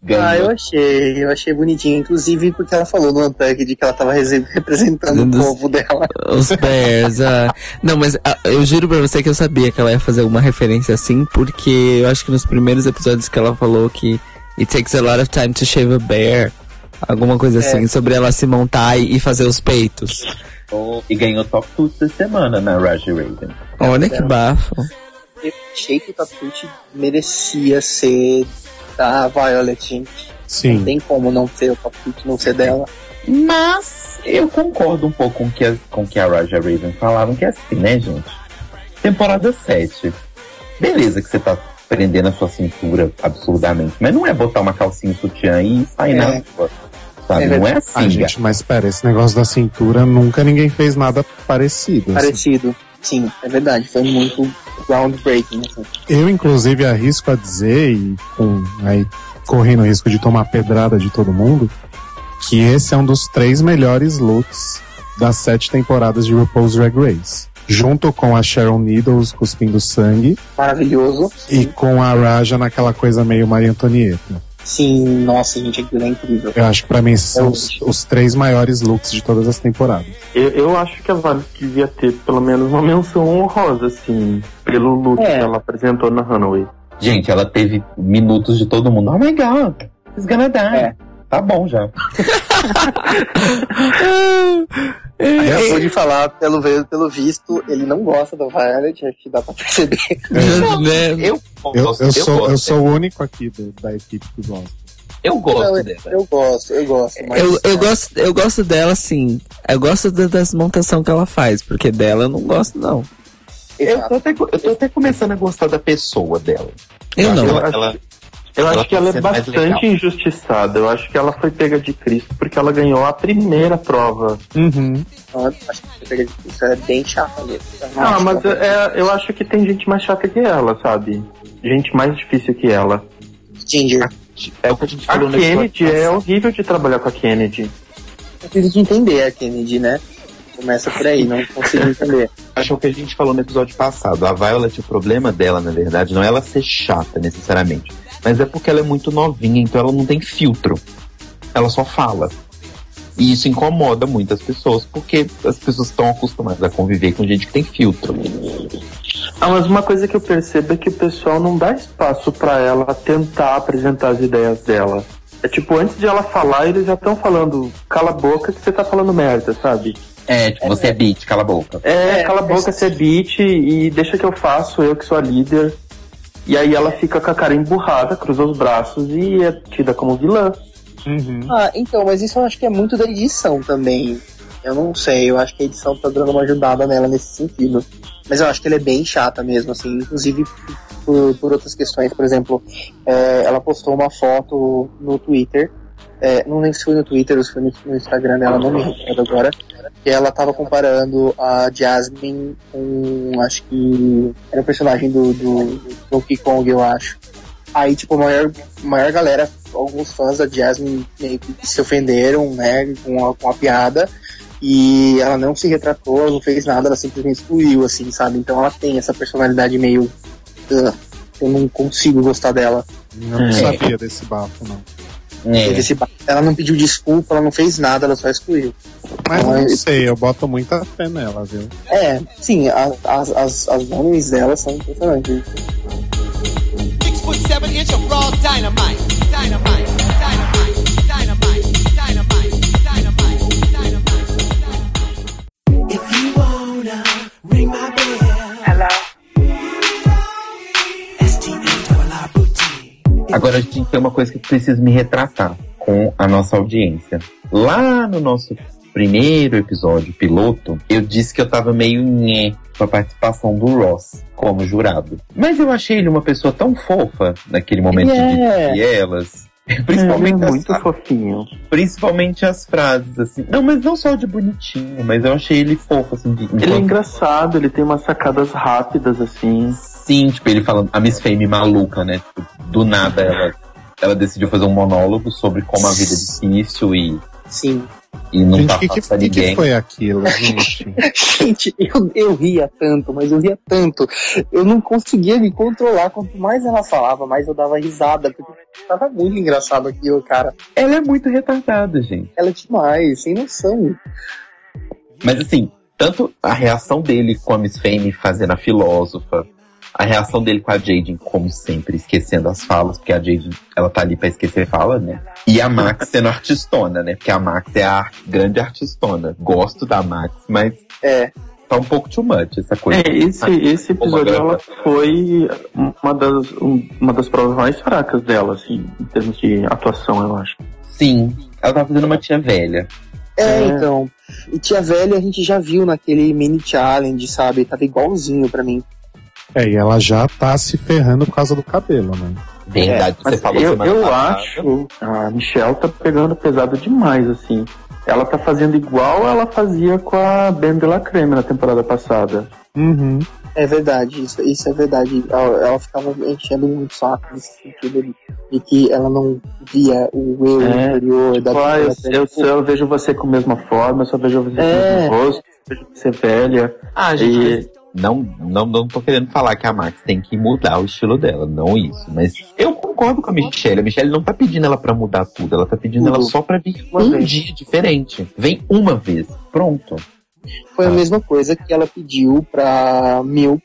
Ah, eu Ganhou. achei, eu achei bonitinho, inclusive porque ela falou no Untucked que ela tava rese- representando o Dos- povo dela. Os bears, ah. Não, mas ah, eu juro pra você que eu sabia que ela ia fazer alguma referência assim, porque eu acho que nos primeiros episódios que ela falou que it takes a lot of time to shave a bear. Alguma coisa É. assim, sobre ela se montar e, fazer os peitos. E ganhou top tudo da semana na Raja Raven. Olha que bafo. Eu achei que o Tatucci merecia ser da Violet, gente. Não Sim. tem como não ser o Tatucci, não ser dela. Mas eu concordo um pouco com o que a, com que a Raja Raven falaram, que é assim, né, gente? Temporada 7. Beleza que você tá prendendo a sua cintura absurdamente, mas não é botar uma calcinha sutiã e sair É. na rua. Sabe? É não é verdade. assim, Ah, gente, mas pera, esse negócio da cintura, nunca ninguém fez nada parecido. assim. Parecido. Sim, é verdade. Foi muito groundbreaking. Assim. Eu, inclusive, arrisco a dizer, e com, aí, correndo o risco de tomar pedrada de todo mundo, que esse é um dos três melhores looks das sete temporadas de RuPaul's Drag Race. Junto com a Sharon Needles cuspindo sangue Maravilhoso. e com a Raja naquela coisa meio Maria Antonieta. Sim, nossa, gente, aquilo é incrível. Eu acho que pra mim esses são os, os três maiores looks de todas as temporadas. Eu, eu acho que a Vale devia ter pelo menos uma menção honrosa, assim, pelo look É. que ela apresentou na Runaway. Gente, ela teve minutos de todo mundo. Oh my god, it's gonna die. É. Tá bom já. Acabou de falar, pelo, pelo visto, ele não gosta da Violet, acho que dá pra perceber. Né? Eu, Eu, gosto, eu, sou, eu sou o único aqui do- da equipe que gosta. Eu gosto Não, dela. eu gosto, eu gosto. Mas, Eu, eu, é, gosto, eu gosto dela, sim. Eu gosto da, das montações que ela faz, porque dela eu não gosto, não. Eu tô, até, eu tô até começando a gostar da pessoa dela. Eu não. Ela, ela- Eu Ela acho que ela é bastante legal. injustiçada. Eu acho que ela foi pega de Cristo porque ela ganhou a primeira prova. Uhum. Não, acho que isso é bem chato mesmo. Eu não Ah, mas que ela- é, eu acho que tem gente mais chata que ela, sabe? Gente mais difícil que ela. Ginger. é o que a gente A falou no Kennedy é horrível de trabalhar com a Kennedy. Eu preciso de entender a Kennedy, né? Começa por aí, não consigo entender. Acho que é o que a gente falou no episódio passado. A Violet, o problema dela, na verdade, não é ela ser chata necessariamente. Mas é porque ela é muito novinha, então ela não tem filtro. Ela só fala. E isso incomoda muitas pessoas, porque as pessoas estão acostumadas a conviver com gente que tem filtro. Ah, mas uma coisa que eu percebo é que o pessoal não dá espaço pra ela tentar apresentar as ideias dela. É tipo, antes de ela falar, eles já estão falando, cala a boca que você tá falando merda, sabe? É, tipo, você é beat, cala a boca. É, É, cala a boca, você é beat e deixa que eu faço, eu que sou a líder. E aí ela fica com a cara emburrada, cruza os braços e é tida como vilã. Ah, então, mas isso eu acho que é muito da edição também. Eu não sei, eu acho que a edição tá dando uma ajudada nela nesse sentido. Mas eu acho que ela é bem chata mesmo, assim, inclusive por, por outras questões. Por exemplo, é, ela postou uma foto no Twitter. é, não lembro se foi no Twitter ou se foi no, no Instagram dela, não me recordo agora. Que ela tava comparando a Jasmine com. Acho que. Era o personagem do, do, do Donkey Kong, eu acho. Aí, tipo, a maior, maior galera, alguns fãs da Jasmine meio que se ofenderam, né, com a, com a piada. E ela não se retratou, ela não fez nada, ela simplesmente excluiu, assim, sabe? Então ela tem essa personalidade meio. "Ugh, eu não consigo gostar dela. Eu não É. sabia desse bafo, não. Teve É, esse ba- Ela não pediu desculpa, ela não fez nada, ela só excluiu. Mas eu não Mas- sei, eu boto muita fé nela, viu? É, sim, a- as, as, as nomes dela são impressionantes. Six foot seven inch of raw. Dynamite. Agora a gente tem uma coisa que eu preciso me retratar com a nossa audiência. Lá no nosso primeiro episódio piloto, eu disse que eu tava meio nhé com a participação do Ross como jurado. Mas eu achei ele uma pessoa tão fofa naquele momento Ele de de elas. Principalmente, é as, muito fofinho. principalmente as frases, assim. Não, mas não só de bonitinho, mas eu achei ele fofo, assim. De, Ele é engraçado, ele tem umas sacadas rápidas, assim. Sim, tipo, ele falando, a Miss Fame maluca, né? Tipo, do nada ela, ela decidiu fazer um monólogo sobre como a vida é difícil e, Sim. e não gente, tá o que, que, fácil pra que, que ninguém. foi aquilo, gente? Gente, eu, eu ria tanto, mas eu ria tanto. Eu não conseguia me controlar. Quanto mais ela falava, mais eu dava risada. Porque tava muito engraçado aquilo, cara. Ela é muito retardada, gente. Ela é demais, sem noção. Mas assim, tanto a reação dele com a Miss Fame fazendo a filósofa, a reação dele com a Jaden, como sempre, esquecendo as falas, porque a Jaden, ela tá ali pra esquecer fala, né? E a Max sendo artistona, né? Porque a Max é a grande artistona. Gosto da Max, mas É. tá um pouco too much essa coisa. É, esse, esse episódio ela foi uma das, um- uma das provas mais fracas dela, assim, em termos de atuação, eu acho. Sim, ela tá fazendo uma tia velha. É, É. então. E Tia Velha a gente já viu naquele mini challenge, sabe? Tava igualzinho pra mim. É, e ela já tá se ferrando por causa do cabelo, né? Verdade, você Mas falou eu, eu passada. acho a Michelle tá pegando pesado demais, assim. Ela tá fazendo igual ela fazia com a Ben de la Creme na temporada passada. Uhum. É verdade, isso, isso é verdade. Ela, ela ficava enchendo muito saco nesse sentido de, de que ela não via o eu É, interior da Tipo, ah, eu, eu, só- eu vejo você com a mesma forma, eu só vejo você com o É. mesmo rosto, eu vejo você velha. Ah, E- gente, não, não, não tô querendo falar que a Max tem que mudar o estilo dela, não isso. Mas eu concordo com a Michelle. A Michelle não tá pedindo ela pra mudar tudo, ela tá pedindo ela só pra vir Uma um vez. dia diferente. Vem uma vez, pronto. Foi a Ah. mesma coisa que ela pediu pra Milk.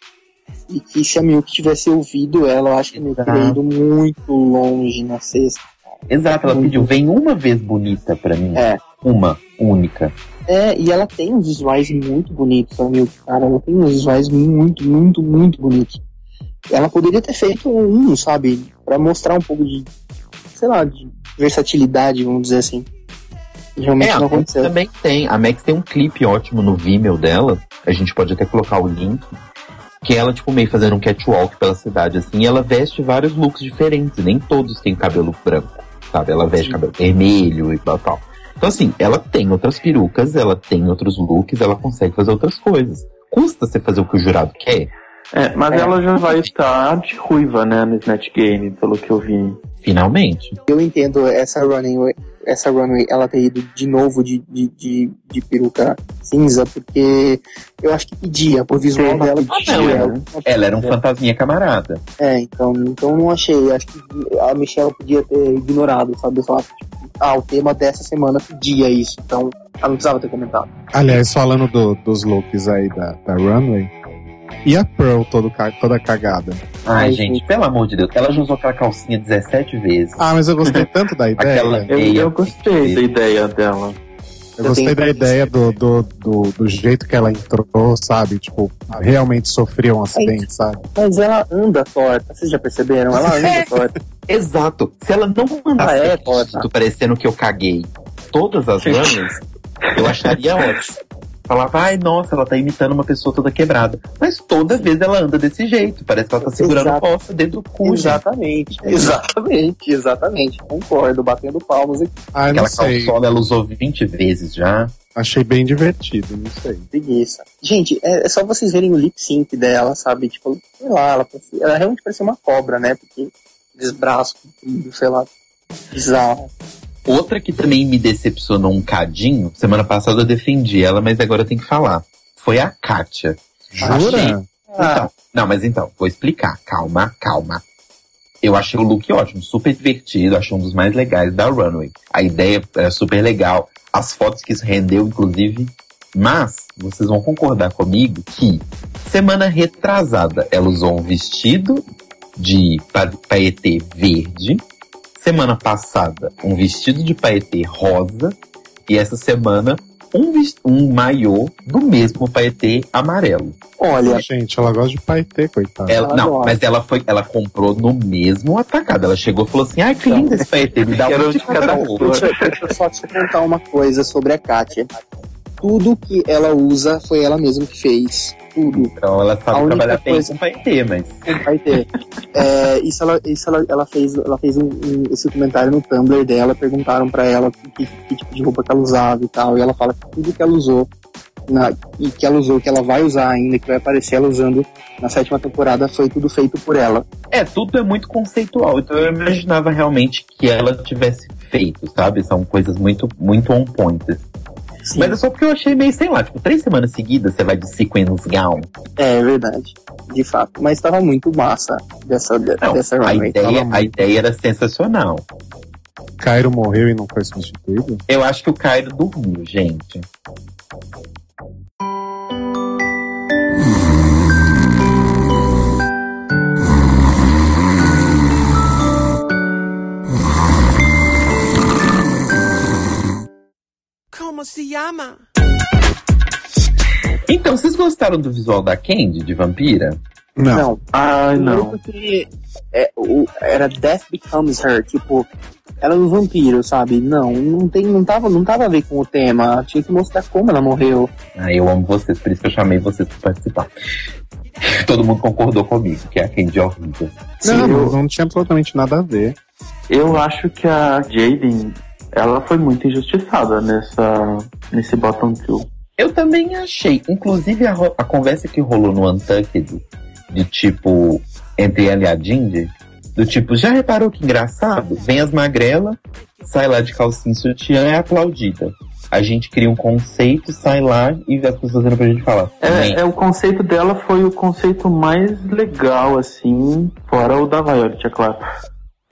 E que se a Milk tivesse ouvido ela, eu acho que a Milk teria ido muito longe na sexta. Exato, ela pediu, vem uma vez bonita pra mim. É. Uma, única. É, e ela tem uns visuais muito bonitos, a Milk, cara. Ela tem uns visuais muito, muito, muito bonitos. Ela poderia ter feito um, sabe? Pra mostrar um pouco de, sei lá, de versatilidade, vamos dizer assim. Realmente É, não Max aconteceu. também tem. A Max tem um clipe ótimo no Vimeo dela. A gente pode até colocar o link. Que ela, tipo, meio fazendo um catwalk pela cidade, assim. E ela veste vários looks diferentes. Nem todos têm cabelo branco, sabe? Ela veste cabelo vermelho e tal, tal. Então, assim, ela tem outras perucas, ela tem outros looks, ela consegue fazer outras coisas. Custa você fazer o que o jurado quer? É, mas É. ela já vai estar de ruiva, né, no Snatch Game, pelo que eu vi. Finalmente. Eu entendo essa runway, essa runway ela ter ido de novo de, de, de, de peruca cinza, porque eu acho que pedia, por visual dela, pedia, pedia. né? Ela era um fantasminha camarada. É, então, então não achei. Acho que a Michelle podia ter ignorado, sabe? Só, tipo, ah, o tema dessa semana pedia isso, então ela não precisava ter comentado. Aliás, falando do- dos looks aí da, da Runway, e a Pearl todo, toda cagada? Ai, Ai, gente, pelo amor de Deus. Ela já usou aquela calcinha 17 vezes. Ah, mas eu gostei tanto da ideia. Aquela- Eu, eu gostei da ideia dela. Eu gostei da ideia do, do, do, do jeito que ela entrou, sabe? Tipo, realmente sofreu um acidente, sabe? Mas ela anda torta, vocês já perceberam? Ela anda É. torta. Exato. Se ela não mandasse Ah, é, vídeo parecendo que eu caguei todas as runners, eu acharia ótimo. Falava, ai, nossa, ela tá imitando uma pessoa toda quebrada. Mas toda vez ela anda desse jeito. Parece que ela tá segurando Exato. poça dentro do cu, gente. Exatamente, exatamente, exatamente. Concordo, batendo palmas aqui. Ah, eu não Aquela calçola ela usou 20 vezes já. Achei bem divertido, não sei. Preguiça. Gente, é, é só vocês verem o lip sync dela, sabe? Tipo, sei lá, ela, parecia- ela realmente parecia uma cobra, né? Porque desbraço, comprido, sei lá. Bizarro. Outra que também me decepcionou um cadinho, semana passada eu defendi ela, mas agora eu tenho que falar. Foi a Kátia. Jura? Achei- Ah. Então, não, mas então, vou explicar. Calma, calma. Eu achei o look ótimo, super divertido, achei um dos mais legais da Runway. A ideia é super legal, as fotos que isso rendeu, inclusive. Mas, vocês vão concordar comigo que semana retrasada ela usou um vestido de pa- paetê verde. Semana passada, um vestido de paetê rosa. E essa semana, um, um maiô do mesmo paetê amarelo. Olha, Gente, ela gosta de paetê, coitada. Ela, Ela não, gosta. mas ela foi, ela comprou no mesmo atacado. Ela chegou e falou assim: ai, que lindo esse paetê, me dá um de cada deixa eu só te contar uma coisa sobre a Kátia. Tudo que ela usa foi ela mesma que fez. Tudo. Então ela A sabe única trabalhar bem coisa- com paetê, mas. Vai ter. É, isso ela, isso ela, ela fez, ela fez um, um- esse comentário no Tumblr dela, perguntaram pra ela que, que- que tipo de roupa que ela usava e tal, e ela fala que tudo que ela usou na- e que ela usou, que ela vai usar ainda, que vai aparecer ela usando na sétima temporada, foi tudo feito por ela. É, tudo é muito conceitual. Então eu imaginava realmente que ela tivesse feito, sabe? São coisas muito, muito on point. Sim, Mas é só porque eu achei meio, sei lá, tipo, três semanas seguidas você vai de sequence gown. é verdade, de fato. Mas tava muito massa dessa, de- Não, dessa a runway. ideia, a ideia era sensacional. Cairo morreu e não foi substituído? Eu acho que o Cairo dormiu, gente. Se llama? Então, vocês gostaram do visual da Candy, de vampira? Não. Não, Primeiro não. é, o- era Death Becomes Her, tipo, ela é um vampiro, sabe? Não, não tem, não tava, não tava a ver com o tema. Tinha que mostrar como ela morreu. Ah, eu amo vocês, por isso que eu chamei vocês pra participar. Todo mundo concordou comigo, que é a Candy é horrível. Não, Sim, eu- não tinha absolutamente nada a ver. Eu acho que a Jaden, ela foi muito injustiçada nessa, nesse bottom two. Eu também achei. Inclusive, a, a conversa que rolou no Untucked, de tipo, entre ela e a Jindy, do tipo, já reparou que engraçado? Vem as magrelas, sai lá de calcinha e sutiã e é aplaudida. A gente cria um conceito, sai lá e as pessoas olham pra gente falar. É, é, o conceito dela foi o conceito mais legal, assim, fora o da Violet, é claro.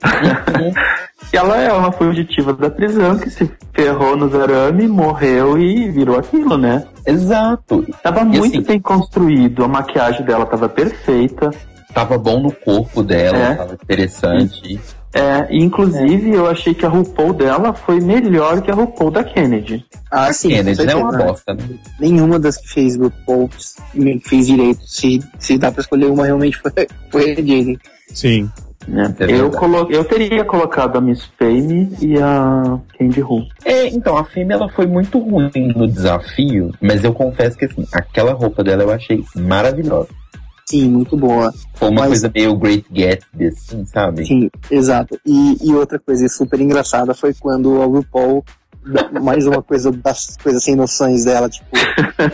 E ela é uma fugitiva da prisão que se ferrou nos arame, morreu e virou aquilo, né? Exato. Tava E muito assim- bem construído, a maquiagem dela tava perfeita. Tava bom no corpo dela, É. tava interessante. É, e inclusive eu achei que a RuPaul dela foi melhor que a RuPaul da Kennedy. Ah, sim, com Kennedy não é uma bosta, né? Nenhuma das que fez RuPaul me fez direito. Se, se dá pra escolher uma, realmente foi, foi a Jaden. Sim. Né? É eu, verdade. colo eu teria colocado a Miss Fame e a Candy Ru. É, então, a Fêmea ela foi muito ruim no desafio, mas eu confesso que assim, aquela roupa dela eu achei maravilhosa. Sim, muito boa. Foi uma Mas- coisa meio Great Gatsby, assim, sabe? Sim, exato. E, e outra coisa super engraçada foi quando a RuPaul, mais uma coisa das coisas sem noções dela, tipo,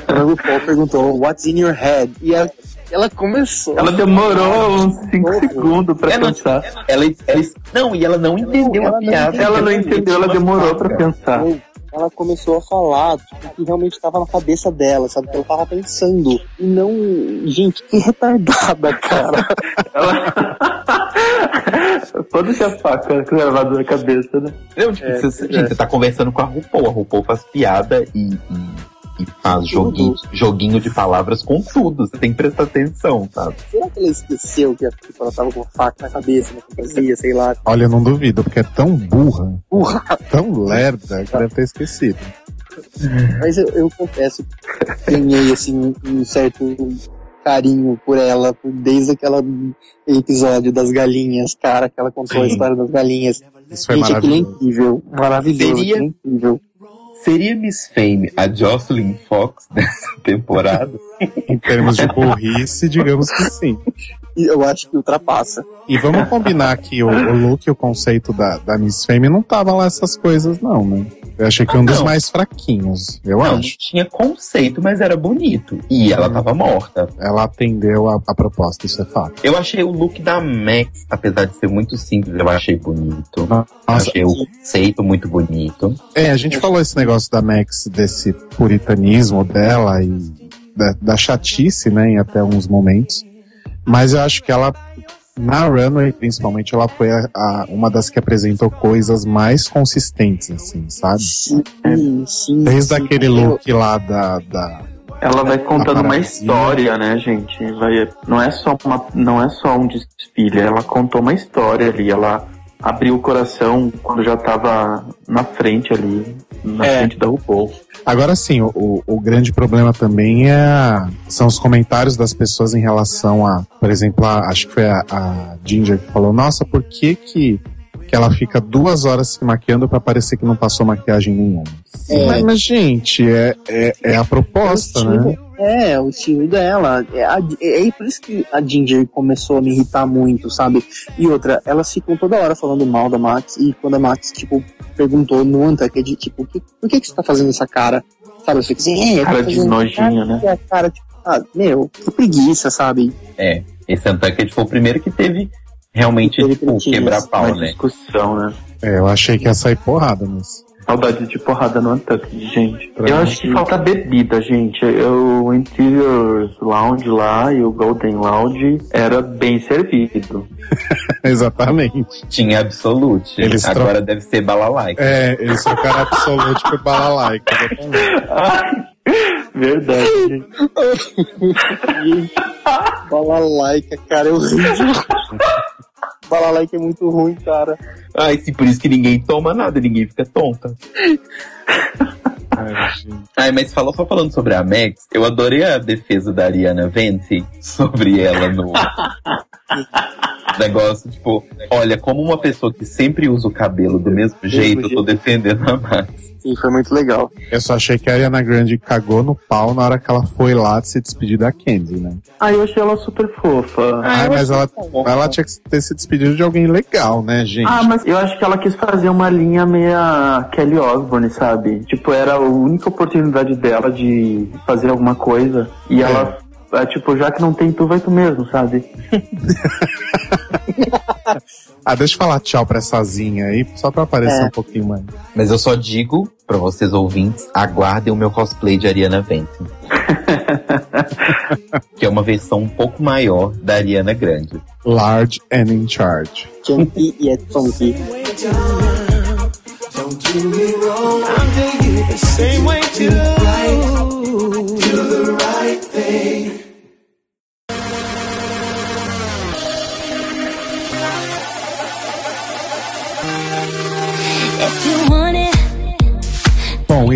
quando a RuPaul perguntou, What's in your head? E ela, ela começou. Ela demorou uns 5 Novo. segundos pra É, não, pensar. Ela, ela- não, e ela não entendeu Ela a não piada. Ela não entendeu, ela demorou pra pensar. Ela começou a falar tipo, que realmente estava na cabeça dela, sabe? Que ela tava pensando. E não. Gente, que retardada, cara. Ela... Foda-se a faca gravada na cabeça, né? Não, tipo, É, você, é. gente, você tá conversando com a RuPaul. A RuPaul faz piada e, e, e faz Tudo. joguinho, joguinho de palavras com tudo. Você tem que prestar atenção, sabe? Será que ela esqueceu que tipo, ela tava com a faca na cabeça, na fantasia, sei lá. Olha, eu não duvido, porque é tão burra, Porra! tão lerda, que deve ter esquecido. Mas eu, eu confesso que ganhei assim um certo carinho por ela desde aquele episódio das galinhas, cara, que ela contou a Sim. história das galinhas. Isso foi Gente, aquilo é maravilhoso. incrível. Maravilhoso, Seria- é incrível. Seria Miss Fame a Jocelyn Fox dessa temporada? Em termos de burrice, digamos que sim. E eu acho que ultrapassa. E vamos combinar que o, o look e o conceito da, da Miss Fame não tava lá essas coisas, não, né? Eu achei que um dos Não. mais fraquinhos, eu Não, não acho. tinha conceito, mas era bonito. E ela tava morta. Ela atendeu a, a proposta, isso é fato. Eu achei o look da Max, apesar de ser muito simples, eu achei bonito. Nossa, achei o conceito muito bonito. É, a gente falou esse negócio da Max, desse puritanismo dela e da, da chatice, né, em até uns momentos. Mas eu acho que ela, na Runway, principalmente, ela foi a, a- uma das que apresentou coisas mais consistentes, assim, sabe? Sim, sim. Desde sim. aquele Eu- look lá da. da Ela vai contando uma história, né, gente? Vai, não, é só uma, não é só um desfile, ela contou uma história ali. Ela abriu o coração quando já tava na frente ali, na É. frente da RuPaul. Agora sim, o, o- grande problema também é são os comentários das pessoas em relação a, por exemplo, a- acho que foi a, a Ginger que falou, nossa, por que que, que ela fica duas horas se maquiando pra parecer que não passou maquiagem nenhuma? É. Mas, mas, gente, é, é, é a proposta, né? É, o estilo dela. É, é, é por isso que a Ginger começou a me irritar muito, sabe? E outra, elas ficam toda hora falando mal da Max, e quando a Max, tipo, perguntou no Untucked, tipo, "Que- por que, que você tá fazendo essa cara? Sabe, eu fico assim, é, Cara de nojinho, né? e a cara, tipo, ah, meu, que preguiça, sabe? É, esse Untucked foi o primeiro que teve realmente, Teve tipo, quebrar pau, né? discussão, né? É, eu achei que ia sair porrada, mas. Saudade de porrada no Untucked, gente. Pra eu acho que falta bebida, gente. Eu- O Interior Lounge lá e o Golden Lounge era bem servido. Exatamente. Tinha Absolute. Eles tro- Agora deve ser Balalaica. É, eles trocaram absolute por. Ai, verdade. Gente, balalaica, cara, é horrível. Balalaica é muito ruim, cara. Ai, sim, por isso que ninguém toma nada, ninguém fica tonta. Ai, mas falou só falando sobre a Max, eu adorei a defesa da Ariana Vente sobre ela no negócio, tipo, olha, como uma pessoa que sempre usa o cabelo do mesmo jeito, eu tô defendendo a Max. Sim, foi muito legal. Eu só achei que a Ariana Grande cagou no pau na hora que ela foi lá se despedir da Candy, né? Ah, eu achei ela super fofa. Ah, eu mas ela, bom. ela tinha que ter se despedido de alguém legal, né, gente? Ah, mas eu acho que ela quis fazer uma linha meia Kelly Osbourne, sabe? Tipo, era a única oportunidade dela de fazer alguma coisa. E ela, é, tipo, já que não tem tu, vai tu mesmo, sabe? Ah, deixa eu falar tchau pra essa Zinha aí, só pra aparecer É. um pouquinho mais. Mas eu só digo pra vocês ouvintes, aguardem o meu cosplay de Ariana Vente. que é uma versão um pouco maior da Ariana Grande. Large and in charge. Chunky e é funky. Don't do me wrong. I'm it the same way too.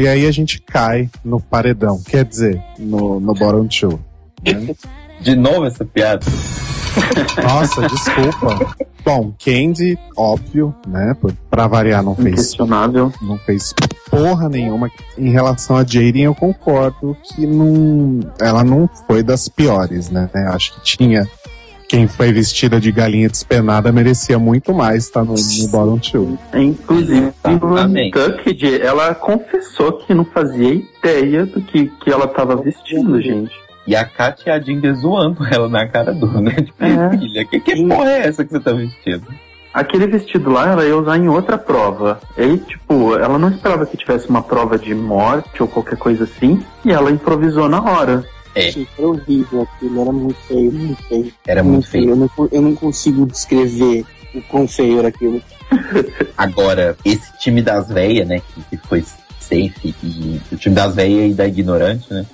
E aí a gente cai no paredão, quer dizer, no, no bottom two. né? De novo essa piada? Nossa, desculpa. Bom, Candy, óbvio, né? Pra variar, não fez, não fez porra nenhuma. Em relação a Jaden, eu concordo que não, ela não foi das piores, né? Acho que tinha. Quem foi vestida de galinha despenada merecia muito mais estar no, no bottom two. Inclusive, o Tucked, ela confessou que não fazia ideia do que, que ela tava vestindo, gente. E a Katia e a Ginger zoando ela na cara dura, né? Tipo, É. filha, que, que porra é essa que você tá vestindo? Aquele vestido lá ela ia usar em outra prova. E aí, tipo, ela não esperava que tivesse uma prova de morte ou qualquer coisa assim, e ela improvisou na hora. É. Gente, era horrível aquilo, era muito feio, muito feio. Era muito feio. Eu não, eu não consigo descrever o quão feio era aquilo. Agora, esse time das véias, né, que, que foi safe, e o time das véias e da ignorante, né?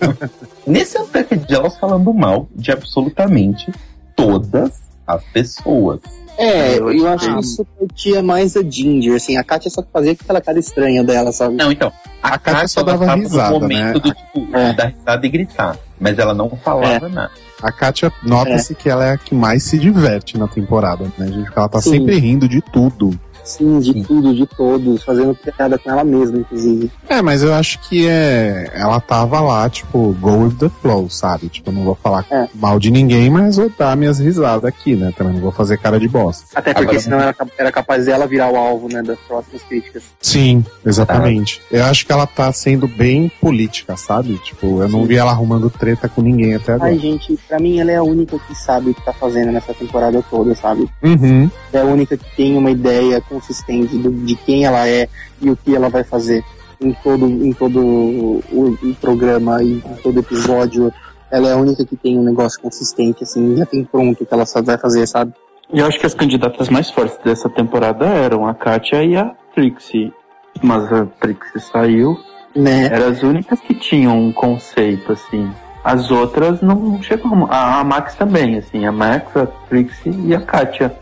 Nesse Untucked elas falando mal de absolutamente todas as pessoas. É, Eu eu, acho que- isso curtia mais a Ginger, assim. A Katia só fazia aquela cara estranha dela, sabe? Não, então, a, A Kátia Kátia só dava tava risada, no momento né? do tipo, É. dar risada e gritar. Mas ela não falava nada. A Katia, nota-se que ela é a que mais se diverte na temporada, né, gente? Porque ela tá Sim. sempre rindo de tudo. Sim, de Sim. tudo, de todos, fazendo piada com ela mesma, inclusive. É, mas eu acho que é. Ela tava lá, tipo, go with the flow, sabe? Tipo, eu não vou falar É. mal de ninguém, mas vou dar minhas risadas aqui, né? Também não vou fazer cara de bosta. Até porque Agora- senão era, era capaz dela virar o alvo, né, das próximas críticas. Sim, exatamente. Eu acho que ela tá sendo bem política, sabe? Tipo, eu não vi ela arrumando treta com ninguém até agora. Ai, gente, pra mim ela é a única que sabe o que tá fazendo nessa temporada toda, sabe? Uhum. É a única que tem uma ideia consistente do- de quem ela é e o que ela vai fazer em todo, em todo o, o programa e em todo episódio. Ela é a única que tem um negócio consistente, assim, já tem pronto o que ela só vai fazer, sabe? E eu acho que as candidatas mais fortes dessa temporada eram a Katia e a Trixie. Mas a Trixie saiu. Né? Eram as únicas que tinham um conceito, assim. As outras não chegam. A, a Max também, assim. A Max, a Trixie e a Katia.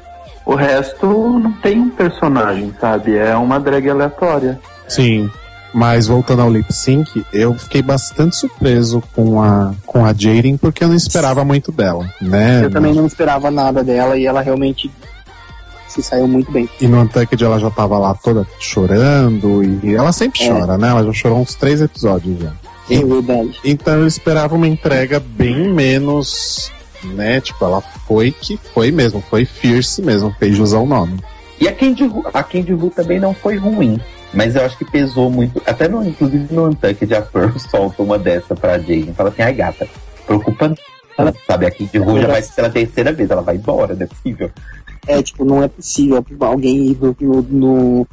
O resto não tem um personagem, sabe? É uma drag aleatória. Sim. Mas voltando ao lip sync, eu fiquei bastante surpreso com a, com a Jaden, porque eu não esperava muito dela, né? Eu também não esperava nada dela e ela realmente se saiu muito bem. E no Untucked ela já tava lá toda chorando, e ela sempre É. chora, né? Ela já chorou uns três episódios já. É verdade. Então eu esperava uma entrega bem menos, né? Tipo, ela foi que foi mesmo, foi fierce mesmo, fez jus ao nome. E a Candy, Ru- a Candy Ru também não foi ruim. Mas eu acho que pesou muito. Até no, inclusive no Untucked, a Pearl solta uma dessa pra Jaden. Fala assim, ai gata, preocupa não. Sabe, a Candy Ru já vai ser pela terceira vez, ela vai embora, não é possível. É, tipo, não é possível alguém ir no, no,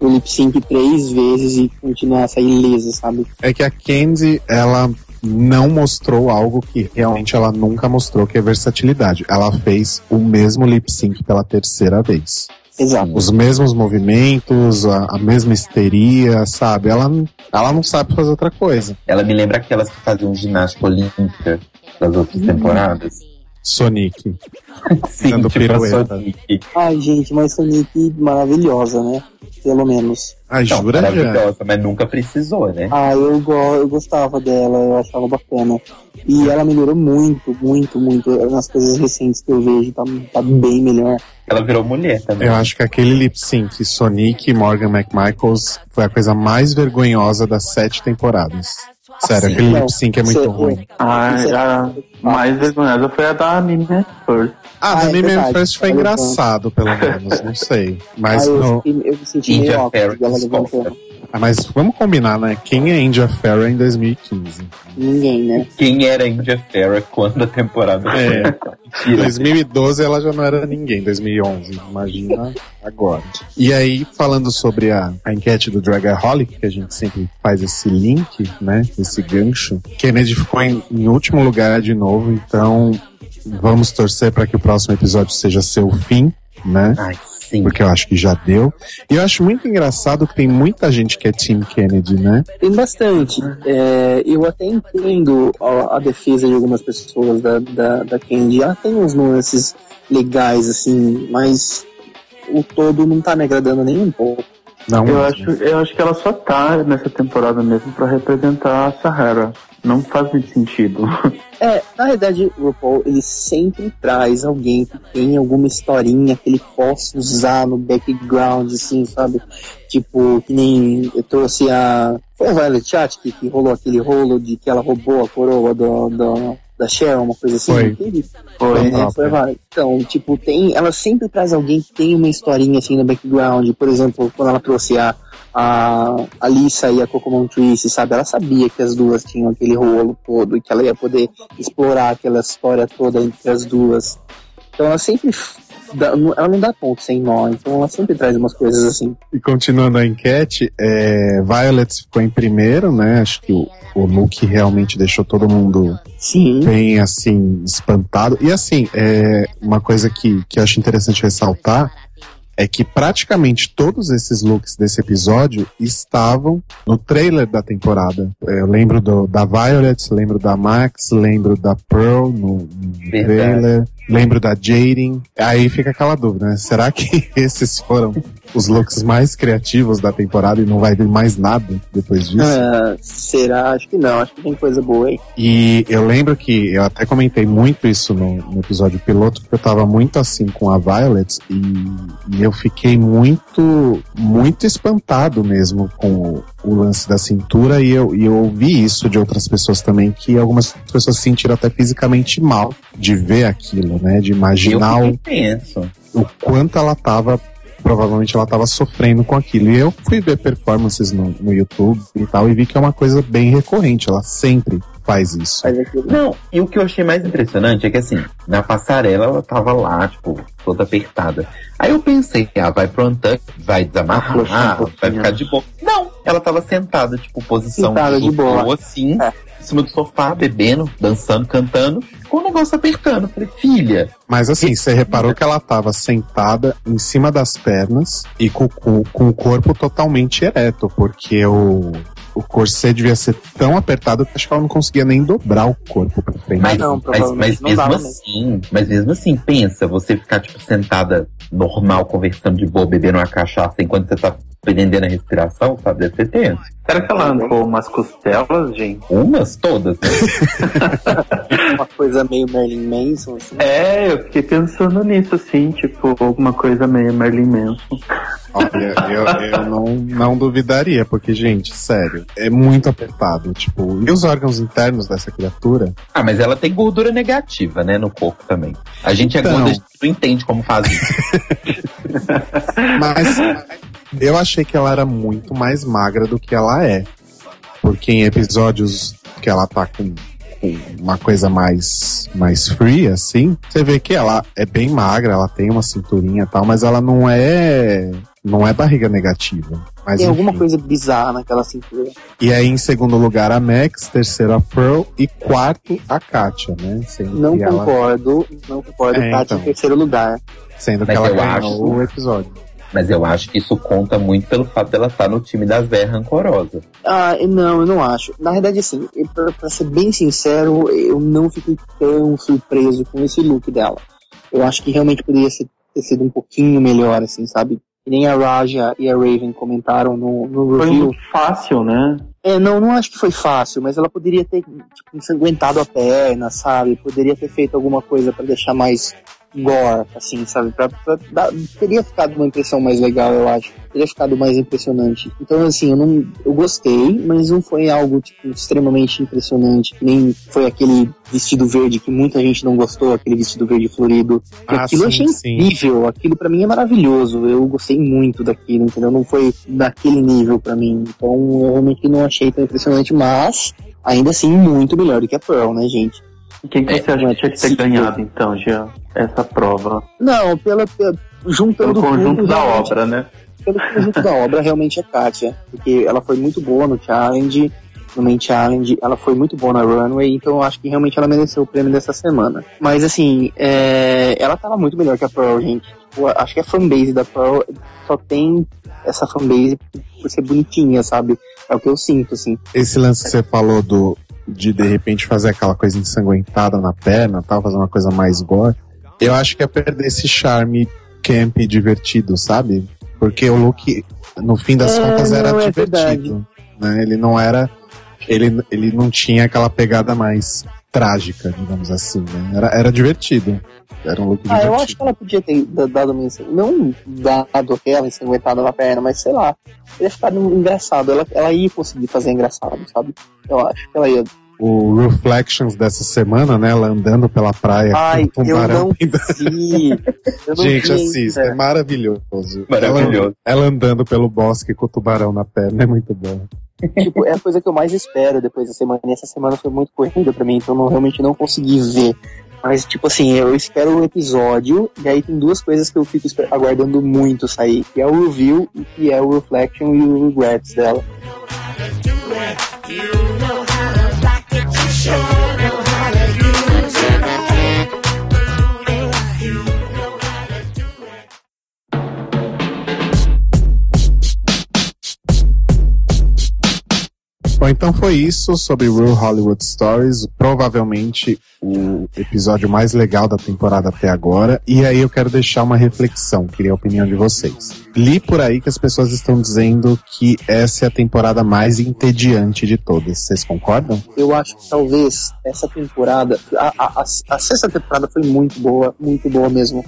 no, lip sync três vezes e continuar a sair ilesa, sabe? É que a Candy, ela não mostrou algo que realmente ela nunca mostrou, que é versatilidade. Ela fez o mesmo lip sync pela terceira vez. Exato. Os mesmos movimentos, a, a mesma histeria, sabe? Ela, ela não sabe fazer outra coisa. Ela me lembra aquelas que faziam ginástica olímpica das outras Uhum. temporadas. Sonic. Sim, Dando tipo pirueta. Sonic. Ai, gente, mas Sonic maravilhosa, né? Pelo menos. Ai, Não, jura, já? maravilhosa, mas nunca precisou, né? Ah, eu, go eu gostava dela, eu achava bacana. E ela melhorou muito, muito, muito. Nas coisas recentes que eu vejo, tá, tá bem melhor. Ela virou mulher também. Eu acho que aquele lip sync Sonic e Morgan McMichaels foi a coisa mais vergonhosa das sete temporadas. Sério, Sim. aquele Não, lip sync é muito ruim. A, Isso é- a mais vergonhosa foi a da Mimi First. Ah, Ah, da é Mimi verdade. First foi engraçado, pelo menos, não sei. Mas, Aí eu, no- fiquei- eu me senti meio. Ah, mas vamos combinar, né? Quem é India Farrow em 2015? Ninguém, né? Quem era India Farah quando a temporada É. Em Mentira. 2012 ela já não era ninguém, 2011, imagina agora. E aí, falando sobre a, a enquete do Dragaholic, que a gente sempre faz esse link, né, esse gancho, Kennedy ficou em, em último lugar de novo, então vamos torcer para que o próximo episódio seja seu fim, né, Ai, sim. porque eu acho que já deu. E eu acho muito engraçado que tem muita gente que é Team Kennedy, né, Tem bastante. É, eu até entendo a, a defesa de algumas pessoas da, da, da Candy. Ela tem uns nuances legais, assim, mas o todo não tá me agradando nem um pouco. não Eu acho, eu acho que ela só tá nessa temporada mesmo pra representar a Sahara. Não faz muito sentido. É, na verdade, o RuPaul, ele sempre traz alguém que tem alguma historinha que ele possa usar no background, assim, sabe? Tipo, que nem eu trouxe a... Foi a Violet Chat que, que rolou aquele rolo de que ela roubou a coroa do, do, da Cheryl, uma coisa assim? Foi. Foi. É, própria. foi várias. Então, tipo, tem, ela sempre traz alguém que tem uma historinha assim no background. Por exemplo, quando ela trouxe a, a, a Lisa e a Coco Montrese, sabe? Ela sabia que as duas tinham aquele rolo todo e que ela ia poder explorar aquela história toda entre as duas. Então ela sempre dá- ela não dá ponto sem nó, então ela sempre traz umas coisas assim. E continuando a enquete, é, Violet ficou em primeiro, né? Acho que o, o look realmente deixou todo mundo Sim. bem assim, espantado. E assim, é, uma coisa que, que eu acho interessante ressaltar é que praticamente todos esses looks desse episódio estavam no trailer da temporada. É, Eu lembro do, da Violet, lembro da Max, lembro da Pearl no, no trailer. Lembro da Jaden. Aí fica aquela dúvida, né? Será que esses foram os looks mais criativos da temporada e não vai vir mais nada depois disso? Ah, será? Acho que não. Acho que tem coisa boa aí. E eu lembro que eu até comentei muito isso no, no episódio piloto, porque eu tava muito assim com a Violet e, e eu fiquei muito, muito espantado mesmo com o, lance da cintura e eu, e eu ouvi isso de outras pessoas também, que algumas pessoas se sentiram até fisicamente mal de ver aquilo, né? De imaginar o, o quanto ela tava. Provavelmente ela tava sofrendo com aquilo. E eu fui ver performances no, no YouTube e tal, e vi que é uma coisa bem recorrente. Ela sempre faz isso. Não, e o que eu achei mais impressionante é que assim, na passarela ela tava lá, tipo, toda apertada. Aí eu pensei, ah, vai pro Untuck, vai desamarrar, um vai ficar de boa. Não, ela tava sentada, tipo, posição Sentada de boa. assim, É. em cima do sofá, bebendo, dançando, cantando, com o negócio apertando. Eu falei, filha, Mas assim, você reparou que ela tava sentada em cima das pernas e com, com, com o corpo totalmente ereto, porque o, o corset devia ser tão apertado que acho que ela não conseguia nem dobrar o corpo pra frente. Mas, não, mas, mas não mesmo dava mesmo. assim, mas mesmo assim, pensa, você ficar, tipo, sentada normal, conversando de boa, bebendo uma cachaça enquanto você tá prendendo a respiração, sabe? Deve ser tenso. Será que ela arrancou umas costelas, gente? Umas, todas, né? Uma coisa meio Merlin Manson, assim. É, eu fiquei pensando nisso, assim, tipo, alguma coisa meio Merlin Manson. Olha, eu, eu não, não duvidaria, porque, gente, sério, é muito apertado. Tipo, e os órgãos internos dessa criatura? Ah, mas ela tem gordura negativa, né, no corpo também. A gente é Então. gorda, a gente não entende como faz isso. Mas eu achei que ela era muito mais magra do que ela é. Porque em episódios que ela tá com, com uma coisa mais, mais free, assim, você vê que ela é bem magra, ela tem uma cinturinha e tal, mas ela não é. Não é barriga negativa. Mas Tem alguma enfim. coisa bizarra naquela cintura. E aí, em segundo lugar, a Max, terceiro a Pearl e quarto a Katia, né? Sendo Não que ela, concordo, não concordo. É, Tati então. em terceiro lugar. sendo que Mas ela eu ganhou acho- o episódio. Mas eu acho que isso conta muito pelo fato dela estar no time da Véia Rancorosa. Ah, não, eu não acho. Na verdade, assim, eu- pra, pra ser bem sincero, eu não fiquei tão surpreso com esse look dela. Eu acho que realmente poderia ser- ter sido um pouquinho melhor, assim, sabe? Que nem a Raja e a Raven comentaram no, no Foi review. muito fácil, né? É, não, não acho que foi fácil, mas ela poderia ter tipo, ensanguentado a perna, sabe? Poderia ter feito alguma coisa pra deixar mais gore, assim, sabe? Pra, pra dar, teria ficado uma impressão mais legal, eu acho. Teria ficado mais impressionante. Então, assim, eu não, eu gostei, mas não foi algo tipo extremamente impressionante. Nem foi aquele vestido verde que muita gente não gostou, aquele vestido verde florido. Ah, aquilo eu sim, achei sim. incrível. Aquilo pra mim é maravilhoso. Eu gostei muito daquilo, entendeu? Não foi daquele nível pra mim. Então eu realmente não achei tão impressionante, mas ainda assim muito melhor do que a Pearl, né, gente? Quem que É, você acha que tinha que ter sim. ganhado, então, Jean, essa prova? Não, pela, pela juntando Pelo conjunto tudo, da obra, né? Pelo conjunto da obra, realmente é Katia. Porque ela foi muito boa no challenge, no main challenge, ela foi muito boa na runway, então eu acho que realmente ela mereceu o prêmio dessa semana. Mas assim, é, ela tava muito melhor que a Pearl, gente. Eu acho que a fanbase da Pearl só tem essa fanbase por ser bonitinha, sabe? É o que eu sinto, assim. Esse lance que você falou do de de repente fazer aquela coisa ensanguentada na perna, tal, fazer uma coisa mais gore, eu acho que é perder esse charme camp divertido, sabe? Porque o look, no fim das É, contas, era é divertido. né? Ele não era. Ele, ele não tinha aquela pegada mais trágica, digamos assim. Né? Era, era divertido. Era um look Ah, divertido. eu acho que ela podia ter da- dado uma não dado aquela ensanguentada na perna, mas sei lá, teria ficado engraçado. Ela, ela ia conseguir fazer engraçado, sabe? Eu acho que ela ia. O Reflections dessa semana, né? Ela andando pela praia Ai, com um eu tubarão não vi. Eu não Gente, vi assista, é maravilhoso. Maravilhoso. Ela, ela andando pelo bosque com o tubarão na perna é muito bom. Tipo, é a coisa que eu mais espero depois da semana. E essa semana foi muito corrida pra mim, então eu realmente não consegui ver. Mas, tipo assim, eu espero o episódio, e aí tem duas coisas que eu fico aguardando muito sair, que é o review e que é o reflection e o regrets dela. show. Bom, então foi isso sobre Real Hollywood Stories. Provavelmente o episódio mais legal da temporada até agora. E aí eu quero deixar uma reflexão, queria a opinião de vocês. Li por aí que as pessoas estão dizendo que essa é a temporada mais entediante de todas. Vocês concordam? Eu acho que talvez essa temporada, a, a, a, a sexta temporada foi muito boa, muito boa mesmo.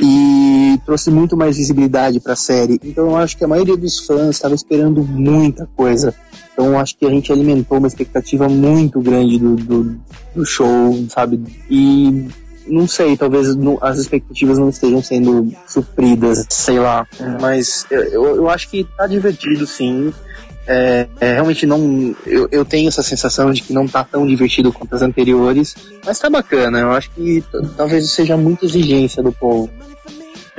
E trouxe muito mais visibilidade pra série. Então eu acho que a maioria dos fãs estava esperando muita coisa. Então eu acho que a gente alimentou uma expectativa muito grande do, do, do show, sabe? E não sei, talvez as expectativas não estejam sendo supridas, sei lá. Mas eu, eu acho que tá divertido sim. É, é, realmente não. Eu, eu tenho essa sensação de que não tá tão divertido quanto as anteriores, mas tá bacana. Eu acho que talvez seja muita exigência do povo.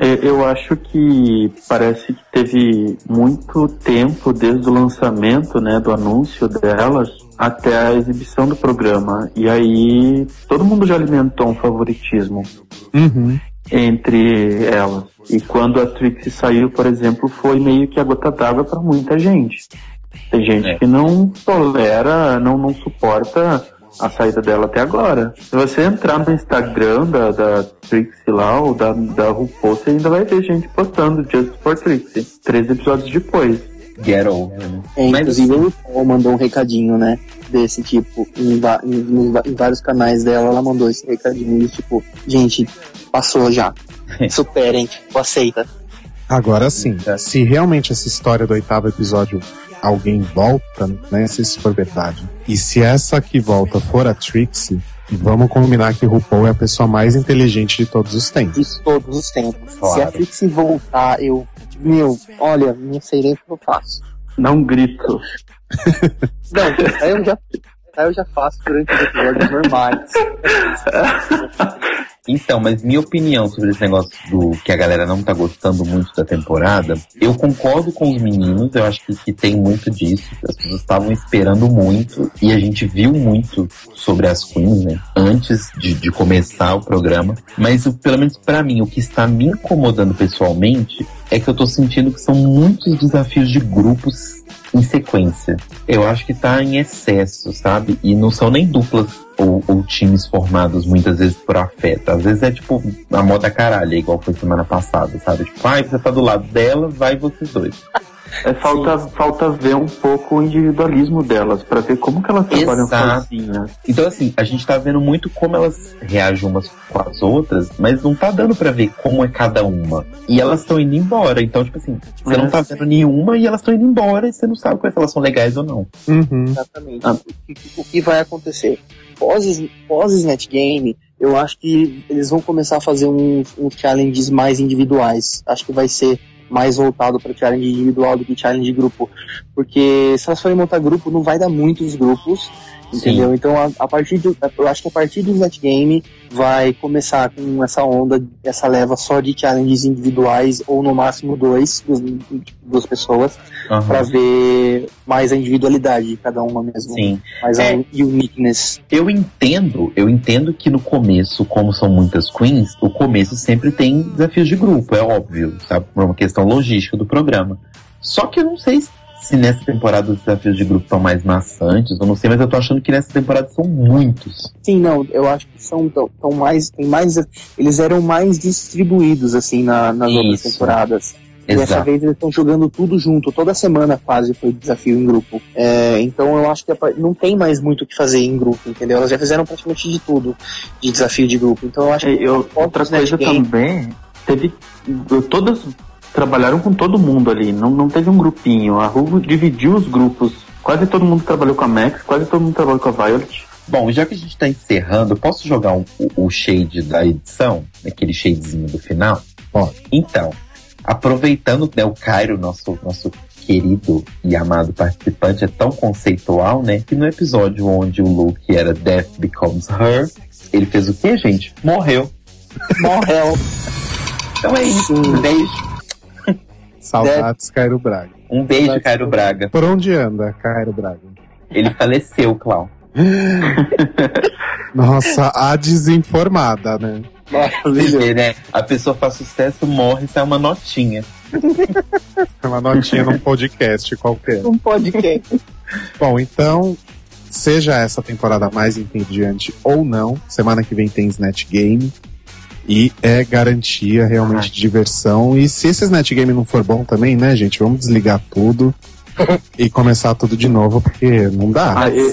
É, Eu acho que parece que teve muito tempo desde o lançamento, né, do anúncio delas até a exibição do programa. E aí todo mundo já alimentou um favoritismo Uhum. entre elas. E quando a Trixie saiu, por exemplo, foi meio que a gota d'água para muita gente. Tem gente É. que não tolera, não, não suporta a saída dela até agora. Se você entrar no Instagram da, da Trixie lá, ou da, da RuPaul, você ainda vai ver gente postando Just for Trixie. Três episódios depois. Get over, né? É, inclusive assim, o RuPaul mandou um recadinho, né? Desse tipo, em, em- em vários canais dela, ela mandou esse recadinho de tipo, gente, passou já. Superem, tipo, aceita. Agora sim, se realmente essa história do oitavo episódio alguém volta, né? Se isso for verdade. E se essa que volta for a Trixie, vamos combinar que RuPaul é a pessoa mais inteligente de todos os tempos. de todos os tempos. Claro. Se a Trixie voltar, eu. Meu, olha, não sei nem o que eu faço. Um grito. Não, aí eu já, aí eu já faço durante os episódios normais. Então, mas minha opinião sobre esse negócio do que a galera não tá gostando muito da temporada, eu concordo com os meninos, eu acho que, que tem muito disso. As pessoas estavam esperando muito e a gente viu muito sobre as queens, né? Antes de, de começar o programa. Mas o- pelo menos pra mim, o que está me incomodando pessoalmente é que eu tô sentindo que são muitos desafios de grupos em sequência. Eu acho que tá em excesso, sabe? E não são nem duplas ou, ou times formados muitas vezes por afeto. Às vezes é tipo a moda caralho, igual foi semana passada, sabe? Tipo, ai, você tá do lado dela, vai vocês dois. É, falta, falta ver um pouco o individualismo delas, pra ver como que elas trabalham Exato. sozinhas. Então, assim, a gente tá vendo muito como elas reagem umas com as outras, mas não tá dando pra ver como é cada uma. E elas estão indo embora. Então, tipo assim, você não tá vendo nenhuma e elas estão indo embora e você não sabe se elas são legais ou não. Uhum. Exatamente. Ah. O, que, o que vai acontecer? Pós, pós Game, eu acho que eles vão começar a fazer uns, uns challenges mais individuais. Acho que vai ser mais voltado para challenge individual do que challenge de grupo. Porque se elas forem montar grupo, não vai dar muitos grupos. Entendeu? Então, a, a partir do. Eu acho que a partir do Net Game vai começar com essa onda, essa leva só de challenges individuais, ou no máximo dois, duas, pessoas, Aham. pra ver mais a individualidade de cada uma mesmo. Sim. Mais É. a uniqueness. Eu entendo, eu entendo que no começo, como são muitas queens, o começo sempre tem desafios de grupo, é óbvio, sabe? Por uma questão logística do programa. Só que eu não sei se nessa temporada os desafios de grupo estão mais maçantes, eu não sei, mas eu tô achando que nessa temporada são muitos. Sim, não, eu acho que são tão, tão mais, tem mais, eles eram mais distribuídos assim na, nas outras Isso. temporadas. E dessa Exato. vez eles estão jogando tudo junto, toda semana quase foi desafio em grupo. É, então eu acho que par- não tem mais muito o que fazer em grupo, entendeu? Elas já fizeram praticamente de tudo de desafio de grupo. Então eu acho É, que eu- pós outra coisa também, teve. Todas trabalharam com todo mundo ali, não, não teve um grupinho. A Rubo dividiu os grupos. Quase todo mundo trabalhou com a Max, quase todo mundo trabalhou com a Violet. Bom, já que a gente tá encerrando, posso jogar um- o, o shade da edição? Aquele shadezinho do final? Pode. Então, aproveitando né, o Cairo, nosso, nosso querido e amado participante, é tão conceitual, né? Que no episódio onde o Luke era Death Becomes Her, ele fez o quê, gente? Morreu. Morreu. Então é isso. Beijo. Saudades, Cairo Braga. Um beijo, Cairo Braga. Por onde anda, Cairo Braga? Ele faleceu, Clau. Nossa, a desinformada, né? Vê, né? A pessoa faz sucesso, morre, sai uma notinha. Uma notinha num podcast qualquer. Não pode quem. Bom, então, seja essa temporada mais entediante ou não, semana que vem tem Snatch Game. E é garantia realmente de diversão. E se esse Snatch Game não for bom também, né, gente? Vamos desligar tudo e começar tudo de novo, porque não dá. Ah, eu,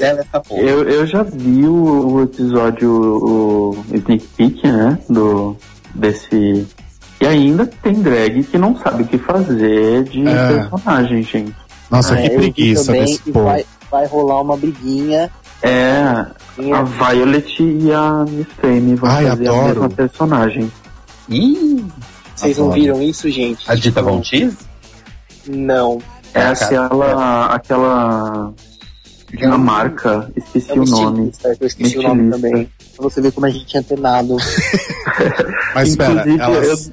porra. eu, eu já vi o, o episódio, o sneak peek, né? Do, desse. E ainda tem drag que não sabe o que fazer de É. personagem, gente. Nossa, Ah, que preguiça desse povo. vai, vai rolar uma briguinha. É, a Violet e a Miss Fame vão Ai, fazer a adoro. mesma personagem. Ih, Vocês não Adoro. viram isso, gente? a Dita Von Teese? Não. É Ah, aquela. aquela. Dinamarca, esqueci É o nome. estilista, eu esqueci o nome também. Pra você ver como a gente é antenado. Mas espera, Inclusive, elas,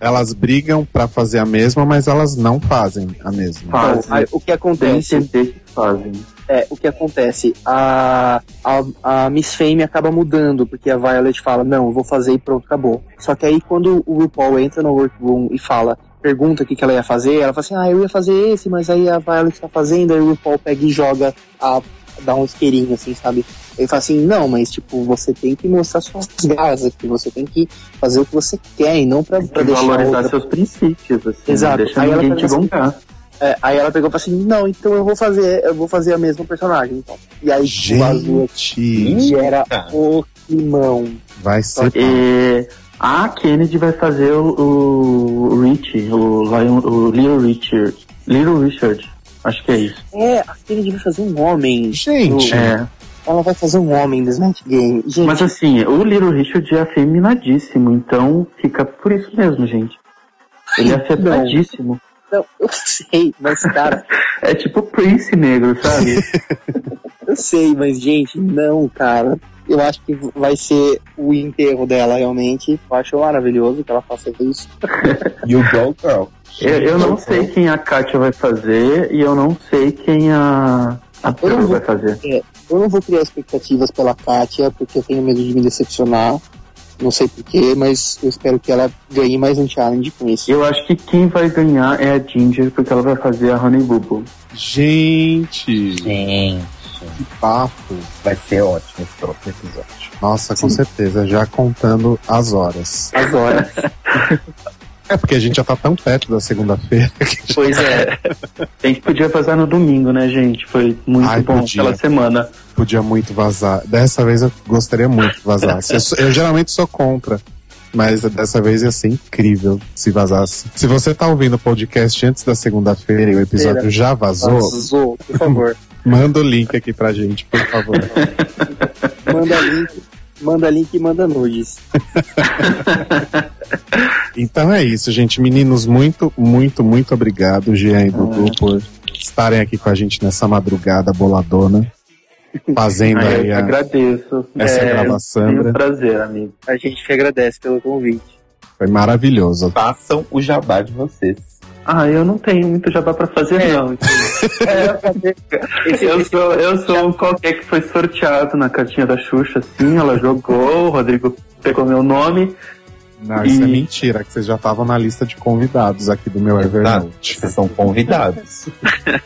elas brigam pra fazer a mesma, mas elas não fazem a mesma. Fazem. Então, aí, o que acontece entender que fazem. É o que acontece. A, a, a Miss Fame acaba mudando, porque a Violet fala, não, eu vou fazer e pronto, acabou. Só que aí quando o RuPaul entra no workroom e fala, pergunta o que, que ela ia fazer, ela fala assim, ah, eu ia fazer esse, mas aí a Violet tá fazendo, aí o RuPaul pega e joga a. dá um isqueirinho, assim, sabe? Ele fala assim, não, mas tipo, você tem que mostrar suas garras aqui, você tem que fazer o que você quer e não pra, pra Pra deixar valorizar outra seus princípios, assim. Exato. Não deixa Aí ela ninguém te faz assim. É, aí ela pegou e falou assim, não, então eu vou fazer, eu vou fazer a mesma personagem, então. E aí tipo, vazou Gente, gera Tá. o climão. vai ser. E a Kennedy vai fazer o, o Rich, o, Lion, o Little Richard. Little Richard. Acho que é isso. É, a Kennedy vai fazer um homem. Gente, É. Ela vai fazer um homem do Snatch Game. Gente, Mas assim, o Little Richard é afeminadíssimo, então fica por isso mesmo, gente. Ele é afeminadíssimo. Não, eu sei, mas cara, É tipo Prince negro, sabe? eu sei, mas gente, não, cara. Eu acho que vai ser o enterro dela realmente. Eu acho maravilhoso que ela faça isso. You Go Girl. eu, eu não sei quem a Katia vai fazer e eu não sei quem a, a Pearl vai fazer. Eu não vou criar expectativas pela Katia, porque eu tenho medo de me decepcionar. Não sei porquê, mas eu espero que ela ganhe mais um challenge com isso. Eu acho que quem vai ganhar é a Ginger, porque ela vai fazer a Honey Boo Boo. gente, Gente, que papo. vai ser ótimo esse próximo episódio. Nossa, com certeza, já contando as horas. Agora. É porque a gente já tá tão perto da segunda-feira que pois é. A gente podia vazar no domingo, né, gente? Foi muito Ai, bom podia. aquela semana. podia muito vazar. Dessa vez eu gostaria muito que vazasse. Eu, eu geralmente sou contra. Mas dessa vez ia ser incrível se vazasse. Se você tá ouvindo o podcast antes da segunda-feira e o episódio já vazou, Vazou, por favor. manda o link aqui pra gente, por favor. Manda link, manda link e manda nudes. Então é isso, gente. Meninos, muito, muito, muito obrigado, Jean e Dudu, por estarem aqui com a gente nessa madrugada boladona. Fazendo Ai, aí eu a, agradeço. essa é, gravação. Foi um né? prazer, amigo. A gente que agradece pelo convite. Foi maravilhoso. Façam o jabá de vocês. Ah, eu não tenho muito jabá pra fazer, não. Esse, Eu sou, eu sou um qualquer que foi sorteado na cartinha da Xuxa, assim, ela jogou, o Rodrigo pegou meu nome. Não, isso é E- mentira, que vocês já estavam na lista de convidados aqui do meu. Evernote. Vocês são convidados.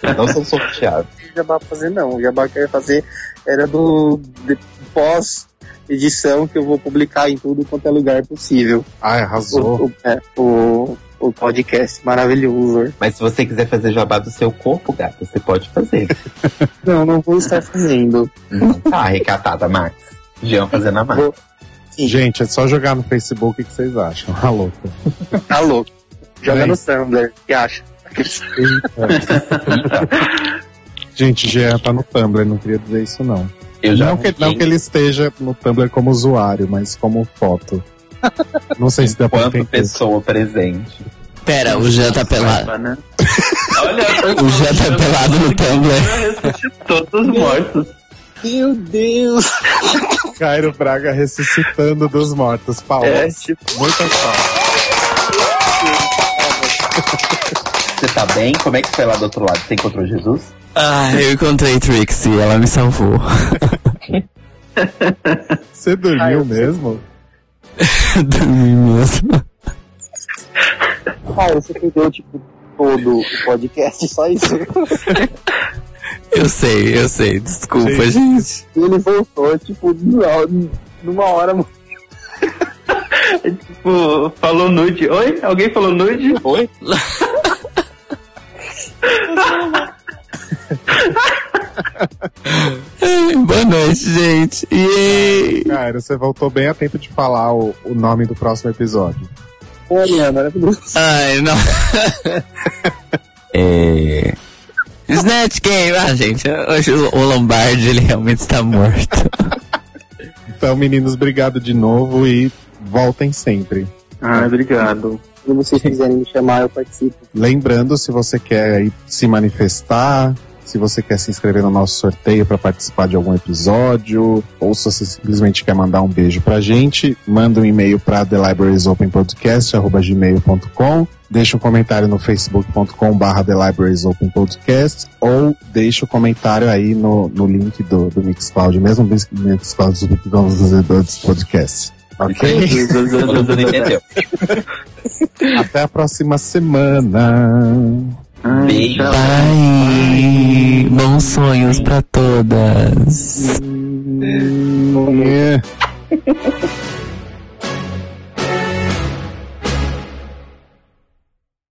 Vocês não são sorteados. jabá pra fazer, não. O jabá que eu ia fazer era do de- pós-edição que eu vou publicar em tudo quanto é lugar possível. O, arrasou. o, é, o, o podcast maravilhoso. Mas se você quiser fazer jabá do seu corpo, gata, você pode fazer. Não, não vou estar fazendo. Então tá, recatada, Max. Jean fazendo a Max. Vou- Sim, Gente, é só jogar no Facebook o que vocês acham. A louca. tá louco. Joga É no. Tumblr, que acha? Gente, Jean tá no Tumblr, não queria dizer isso não. Eu já Não que, não que ele esteja no Tumblr como usuário, mas como foto. Não sei se dá pra Quanto entender. pessoa presente. Pera, o Jean tá pelado. Saiba, né? Olha, O Jean tá pelado no Tumblr. todos os mortos. Meu Deus! Cairo Braga ressuscitando dos mortos. Palmas. É, tipo, Muitas palmas. Você tá bem? Como é que foi lá do outro lado? Você encontrou Jesus? Ah, eu encontrei Trixie, ela me salvou. Você dormiu eu- mesmo? Dormi mesmo. Cara, você perdeu, tipo, todo o podcast, só isso. Eu sei, eu sei. Desculpa, Sim. gente. E ele voltou, tipo, numa- hora. Tipo, falou nude. Oi? Alguém falou nude? Oi? Boa noite, gente. E Cara, você voltou bem a tempo de falar o, o nome do próximo episódio. Olha, maravilhoso. Ai, não. é. Snatch Game. Ah, gente, hoje o Lombardi ele realmente está morto. Então, meninos, obrigado de novo e voltem sempre. Ah, obrigado. Se vocês quiserem me chamar, eu participo. Lembrando, se você quer aí se manifestar, se você quer se inscrever no nosso sorteio para participar de algum episódio, ou se você simplesmente quer mandar um beijo pra gente, manda um e-mail para thelibrariesopenpodcast@gmail.com, deixa um comentário no facebook.com/barra thelibrariesopenpodcast ou deixa o comentário aí no, no link do, do Mixcloud, mesmo no Mixcloud do dos podcast. Ok? Até a próxima semana. Ai, Beijo. Bye. Bons sonhos pra todas. É.